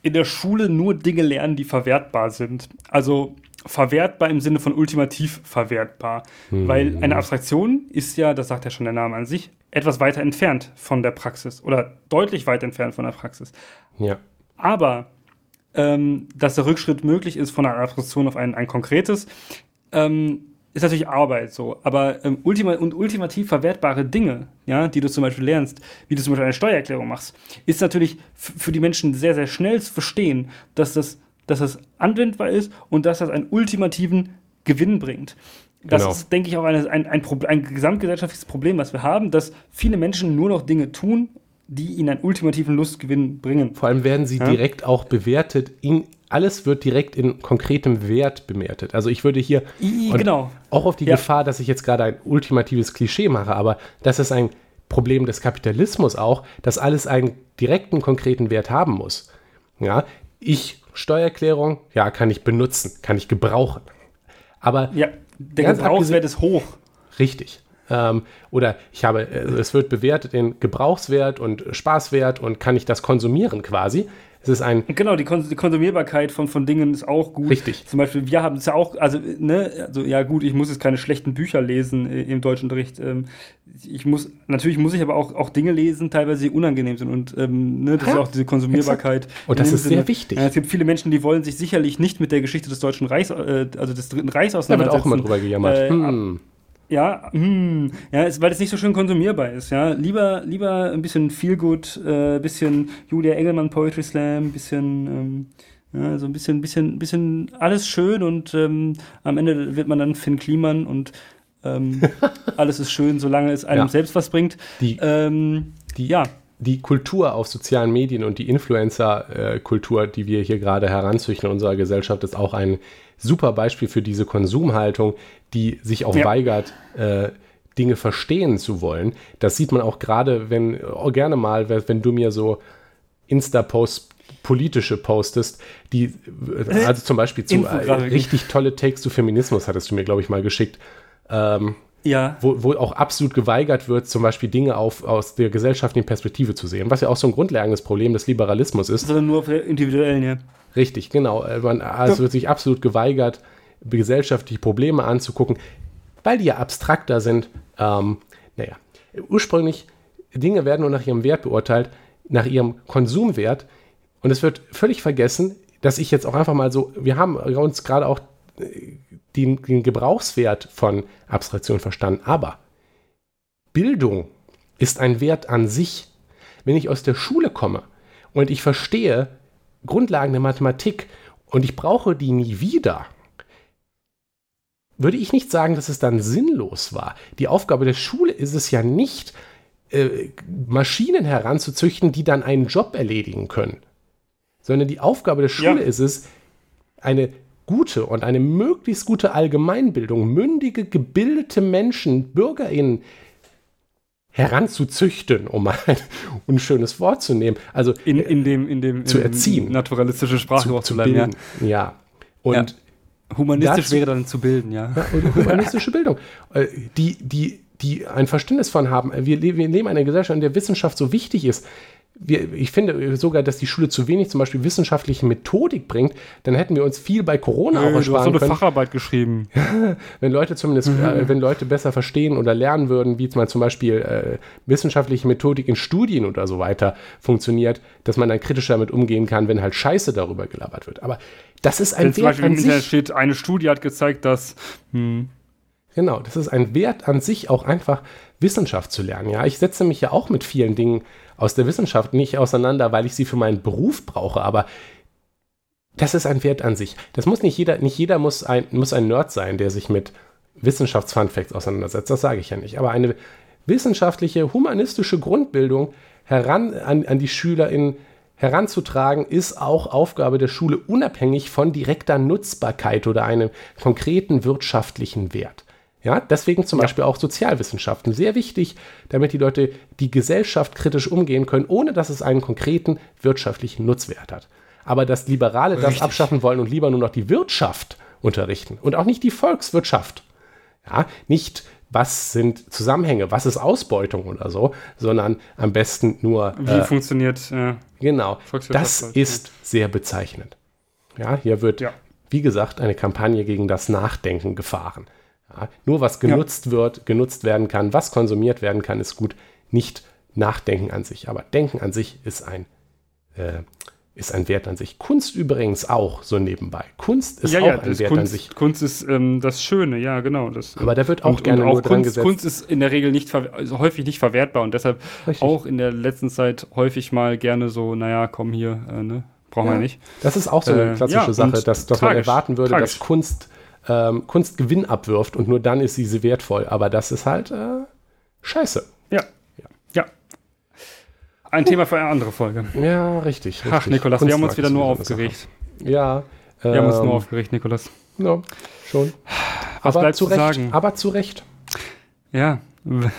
in der Schule nur Dinge lernen, die verwertbar sind. Also verwertbar im Sinne von ultimativ verwertbar. Mhm. Weil eine Abstraktion ist ja, das sagt ja schon der Name an sich, etwas weiter entfernt von der Praxis oder deutlich weit entfernt von der Praxis. Ja. Aber ähm, dass der Rückschritt möglich ist von einer Abstraktion auf ein, ein konkretes, ähm, ist natürlich Arbeit so, aber ähm, ultima und ultimativ verwertbare Dinge, ja, die du zum Beispiel lernst, wie du zum Beispiel eine Steuererklärung machst, ist natürlich für die Menschen sehr, sehr schnell zu verstehen, dass das, dass das anwendbar ist und dass das einen ultimativen Gewinn bringt. Das genau. ist, denke ich, auch eine, ein, ein, ein gesamtgesellschaftliches Problem, was wir haben, dass viele Menschen nur noch Dinge tun, die ihnen einen ultimativen Lustgewinn bringen. Vor allem werden sie ja? direkt auch bewertet in alles wird direkt in konkretem Wert bewertet. Also ich würde hier I, genau. auch auf die ja. Gefahr, dass ich jetzt gerade ein ultimatives Klischee mache, aber das ist ein Problem des Kapitalismus auch, dass alles einen direkten, konkreten Wert haben muss. Ja, ich Steuererklärung, ja, kann ich benutzen, kann ich gebrauchen. Aber ja, der Gebrauchswert ist hoch. Richtig. Ähm, oder ich habe, also es wird bewertet in Gebrauchswert und Spaßwert und kann ich das konsumieren quasi. Es ist ein. Genau, die, Kons die Konsumierbarkeit von, von Dingen ist auch gut. Richtig. Zum Beispiel, wir haben es ja auch, also, ne, also ja gut, ich muss jetzt keine schlechten Bücher lesen äh, im Deutschunterricht. Ähm, ich muss, natürlich muss ich aber auch, auch Dinge lesen, teilweise die unangenehm sind. Und ähm, ne, das ja, ist auch diese Konsumierbarkeit. Exakt. Und das ist Sinne, sehr wichtig. Äh, es gibt viele Menschen, die wollen sich sicherlich nicht mit der Geschichte des Deutschen Reichs, äh, also des Dritten Reichs auseinandersetzen. Da wird auch immer drüber gejammert. Äh, hm. Ja, hm, ja, ist, weil es nicht so schön konsumierbar ist. Ja, lieber, lieber ein bisschen Feelgood, äh, bisschen Julia Engelmann Poetry Slam, bisschen, ähm, ja, so ein bisschen, bisschen, bisschen alles schön und ähm, am Ende wird man dann Finn Kliman und ähm, [LAUGHS] alles ist schön, solange es einem ja. selbst was bringt. Die, ähm, die, ja. Die Kultur auf sozialen Medien und die Influencer-Kultur, die wir hier gerade heranzüchten in unserer Gesellschaft, ist auch ein super Beispiel für diese Konsumhaltung, die sich auch ja. weigert, äh, Dinge verstehen zu wollen. Das sieht man auch gerade, wenn, oh, gerne mal, wenn du mir so Insta-Posts politische postest, die, äh, also zum Beispiel zu äh, richtig tolle Takes zu Feminismus hattest du mir, glaube ich, mal geschickt. Ähm, ja. Wo, wo auch absolut geweigert wird, zum Beispiel Dinge auf, aus der gesellschaftlichen Perspektive zu sehen, was ja auch so ein grundlegendes Problem des Liberalismus ist. Sondern nur auf der individuellen, ja. Richtig, genau. Äh, man, also wird sich absolut geweigert, gesellschaftliche Probleme anzugucken, weil die ja abstrakter sind. Ähm, naja, ursprünglich, Dinge werden nur nach ihrem Wert beurteilt, nach ihrem Konsumwert. Und es wird völlig vergessen, dass ich jetzt auch einfach mal so, wir haben uns gerade auch äh, den, den Gebrauchswert von Abstraktion verstanden, aber Bildung ist ein Wert an sich. Wenn ich aus der Schule komme und ich verstehe, Grundlagen der Mathematik und ich brauche die nie wieder, würde ich nicht sagen, dass es dann sinnlos war. Die Aufgabe der Schule ist es ja nicht, äh, Maschinen heranzuzüchten, die dann einen Job erledigen können, sondern die Aufgabe der Schule ja. ist es, eine gute und eine möglichst gute Allgemeinbildung, mündige, gebildete Menschen, BürgerInnen heranzuzüchten, um ein unschönes Wort zu nehmen. Also in, in dem, in dem zu erziehen. Naturalistische Sprache zu, zu bilden. Ja. ja. Und ja. humanistisch dazu, wäre dann zu bilden, ja. ja humanistische Bildung. [LAUGHS] Äh, die, die, die ein Verständnis von haben. Wir, wir leben in einer Gesellschaft, in der Wissenschaft so wichtig ist wir, ich finde sogar, dass die Schule zu wenig zum Beispiel wissenschaftliche Methodik bringt, dann hätten wir uns viel bei Corona Nö, auch ersparen du hast so eine können. Facharbeit geschrieben. [LAUGHS] wenn Leute zumindest, mhm. äh, wenn Leute besser verstehen oder lernen würden, wie man zum Beispiel äh, wissenschaftliche Methodik in Studien oder so weiter funktioniert, dass man dann kritisch damit umgehen kann, wenn halt Scheiße darüber gelabert wird. Aber das ist ein wenn Wert zum Beispiel an im sich. steht, eine Studie hat gezeigt, dass hm. Genau, das ist ein Wert an sich, auch einfach Wissenschaft zu lernen. Ja, ich setze mich ja auch mit vielen Dingen aus der Wissenschaft nicht auseinander, weil ich sie für meinen Beruf brauche, aber das ist ein Wert an sich. Das muss nicht jeder, nicht jeder muss ein, muss ein Nerd sein, der sich mit Wissenschaftsfunfacts auseinandersetzt, das sage ich ja nicht. Aber eine wissenschaftliche, humanistische Grundbildung heran an, an die SchülerInnen heranzutragen, ist auch Aufgabe der Schule, unabhängig von direkter Nutzbarkeit oder einem konkreten wirtschaftlichen Wert. Ja, deswegen zum ja. Beispiel auch Sozialwissenschaften. Sehr wichtig, damit die Leute die Gesellschaft kritisch umgehen können, ohne dass es einen konkreten wirtschaftlichen Nutzwert hat. Aber dass Liberale Richtig. das abschaffen wollen und lieber nur noch die Wirtschaft unterrichten und auch nicht die Volkswirtschaft. Ja, nicht was sind Zusammenhänge, was ist Ausbeutung oder so, sondern am besten nur. Wie äh, funktioniert. Äh, genau. Das ist sehr bezeichnend. Ja, hier wird, ja. wie gesagt, eine Kampagne gegen das Nachdenken gefahren. Nur was genutzt ja. wird, genutzt werden kann, was konsumiert werden kann, ist gut. Nicht Nachdenken an sich. Aber Denken an sich ist ein, äh, ist ein Wert an sich. Kunst übrigens auch so nebenbei. Kunst ist ja, auch ja, ein Wert Kunst, an sich. Kunst ist ähm, das Schöne, ja, genau. Das, Aber da wird auch und, gerne und auch nur Kunst, dran gesetzt. Kunst ist in der Regel nicht also häufig nicht verwertbar und deshalb Richtig. auch in der letzten Zeit häufig mal gerne so, naja, komm hier, äh, ne? Brauchen ja. wir nicht. Das ist auch so eine äh, klassische äh, Sache, dass, dass man erwarten würde, tragisch. dass Kunst ähm, Kunstgewinn abwirft und nur dann ist sie wertvoll. Aber das ist halt äh, scheiße. Ja. ja. Ja. Ein. Thema für eine andere Folge. Ja, richtig. richtig. Ach, Nikolas, wir haben uns wieder nur aufgeregt. Ja. Wir ähm, haben uns nur ähm, aufgeregt, Nikolas. Ja, schon. Was aber bleibt zu, zu sagen? Aber zu Recht. Ja,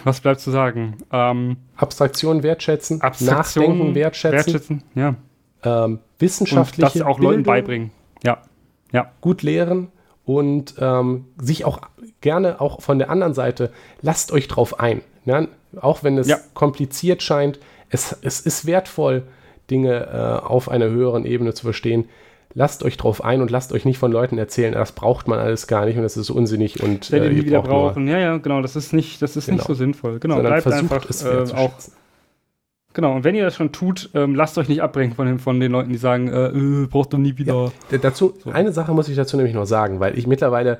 was bleibt zu sagen? Ähm, Abstraktion wertschätzen, Abstraktion Nachdenken wertschätzen, wertschätzen ja. Ähm, wissenschaftliche Und das auch Leuten beibringen. Ja. ja. Gut lehren, und ähm, sich auch gerne auch von der anderen Seite, lasst euch drauf ein. Ne? Auch wenn es ja. kompliziert scheint, es, es ist wertvoll, Dinge äh, auf einer höheren Ebene zu verstehen. Lasst euch drauf ein und lasst euch nicht von Leuten erzählen, das braucht man alles gar nicht und das ist unsinnig und äh, ihr wieder brauchen. Ja, ja, genau, das ist nicht, das ist genau. nicht so sinnvoll. Genau, Sondern bleibt einfach es äh, auch Genau, und wenn ihr das schon tut, ähm, lasst euch nicht abbringen von den, von den Leuten, die sagen, äh, äh, braucht doch nie wieder. Ja, dazu, so. Eine Sache muss ich dazu nämlich noch sagen, weil ich mittlerweile,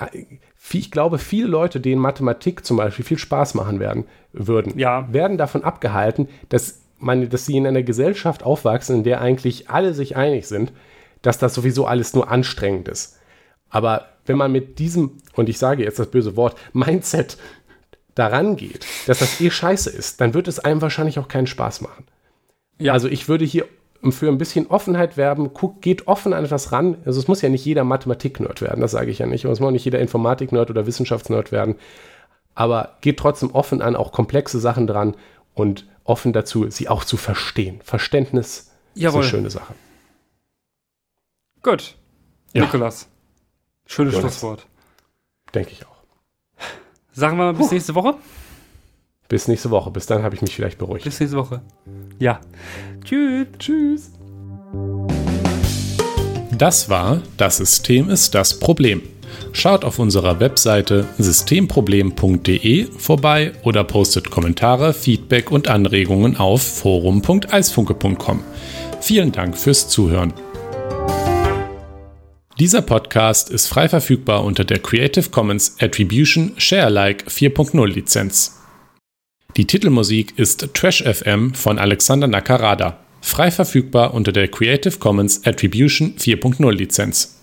äh, ich glaube, viele Leute, denen Mathematik zum Beispiel viel Spaß machen werden, würden, ja. werden davon abgehalten, dass, man, dass sie in einer Gesellschaft aufwachsen, in der eigentlich alle sich einig sind, dass das sowieso alles nur anstrengend ist. Aber wenn man mit diesem, und ich sage jetzt das böse Wort, Mindset daran geht, dass das eh scheiße ist, dann wird es einem wahrscheinlich auch keinen Spaß machen. Ja. Also ich würde hier für ein bisschen Offenheit werben, guck, geht offen an etwas ran. Also es muss ja nicht jeder Mathematik-Nerd werden, das sage ich ja nicht. Und es muss auch nicht jeder Informatik-Nerd oder Wissenschafts-Nerd werden. Aber geht trotzdem offen an, auch komplexe Sachen dran und offen dazu, sie auch zu verstehen. Verständnis Jawohl. ist eine schöne Sache. Gut. Ja. Nikolas. Schönes Schlusswort. Denke ich auch. Sagen wir mal bis Puh. nächste Woche. Bis nächste Woche. Bis dann habe ich mich vielleicht beruhigt. Bis nächste Woche. Ja. Tschüss. Tschüss. Das war Das System ist das Problem. Schaut auf unserer Webseite systemproblem.de vorbei oder postet Kommentare, Feedback und Anregungen auf forum.eisfunke.com. Vielen Dank fürs Zuhören. Dieser Podcast ist frei verfügbar unter der Creative Commons Attribution Sharealike 4.0 Lizenz. Die Titelmusik ist Trash FM von Alexander Nakarada, frei verfügbar unter der Creative Commons Attribution 4.0 Lizenz.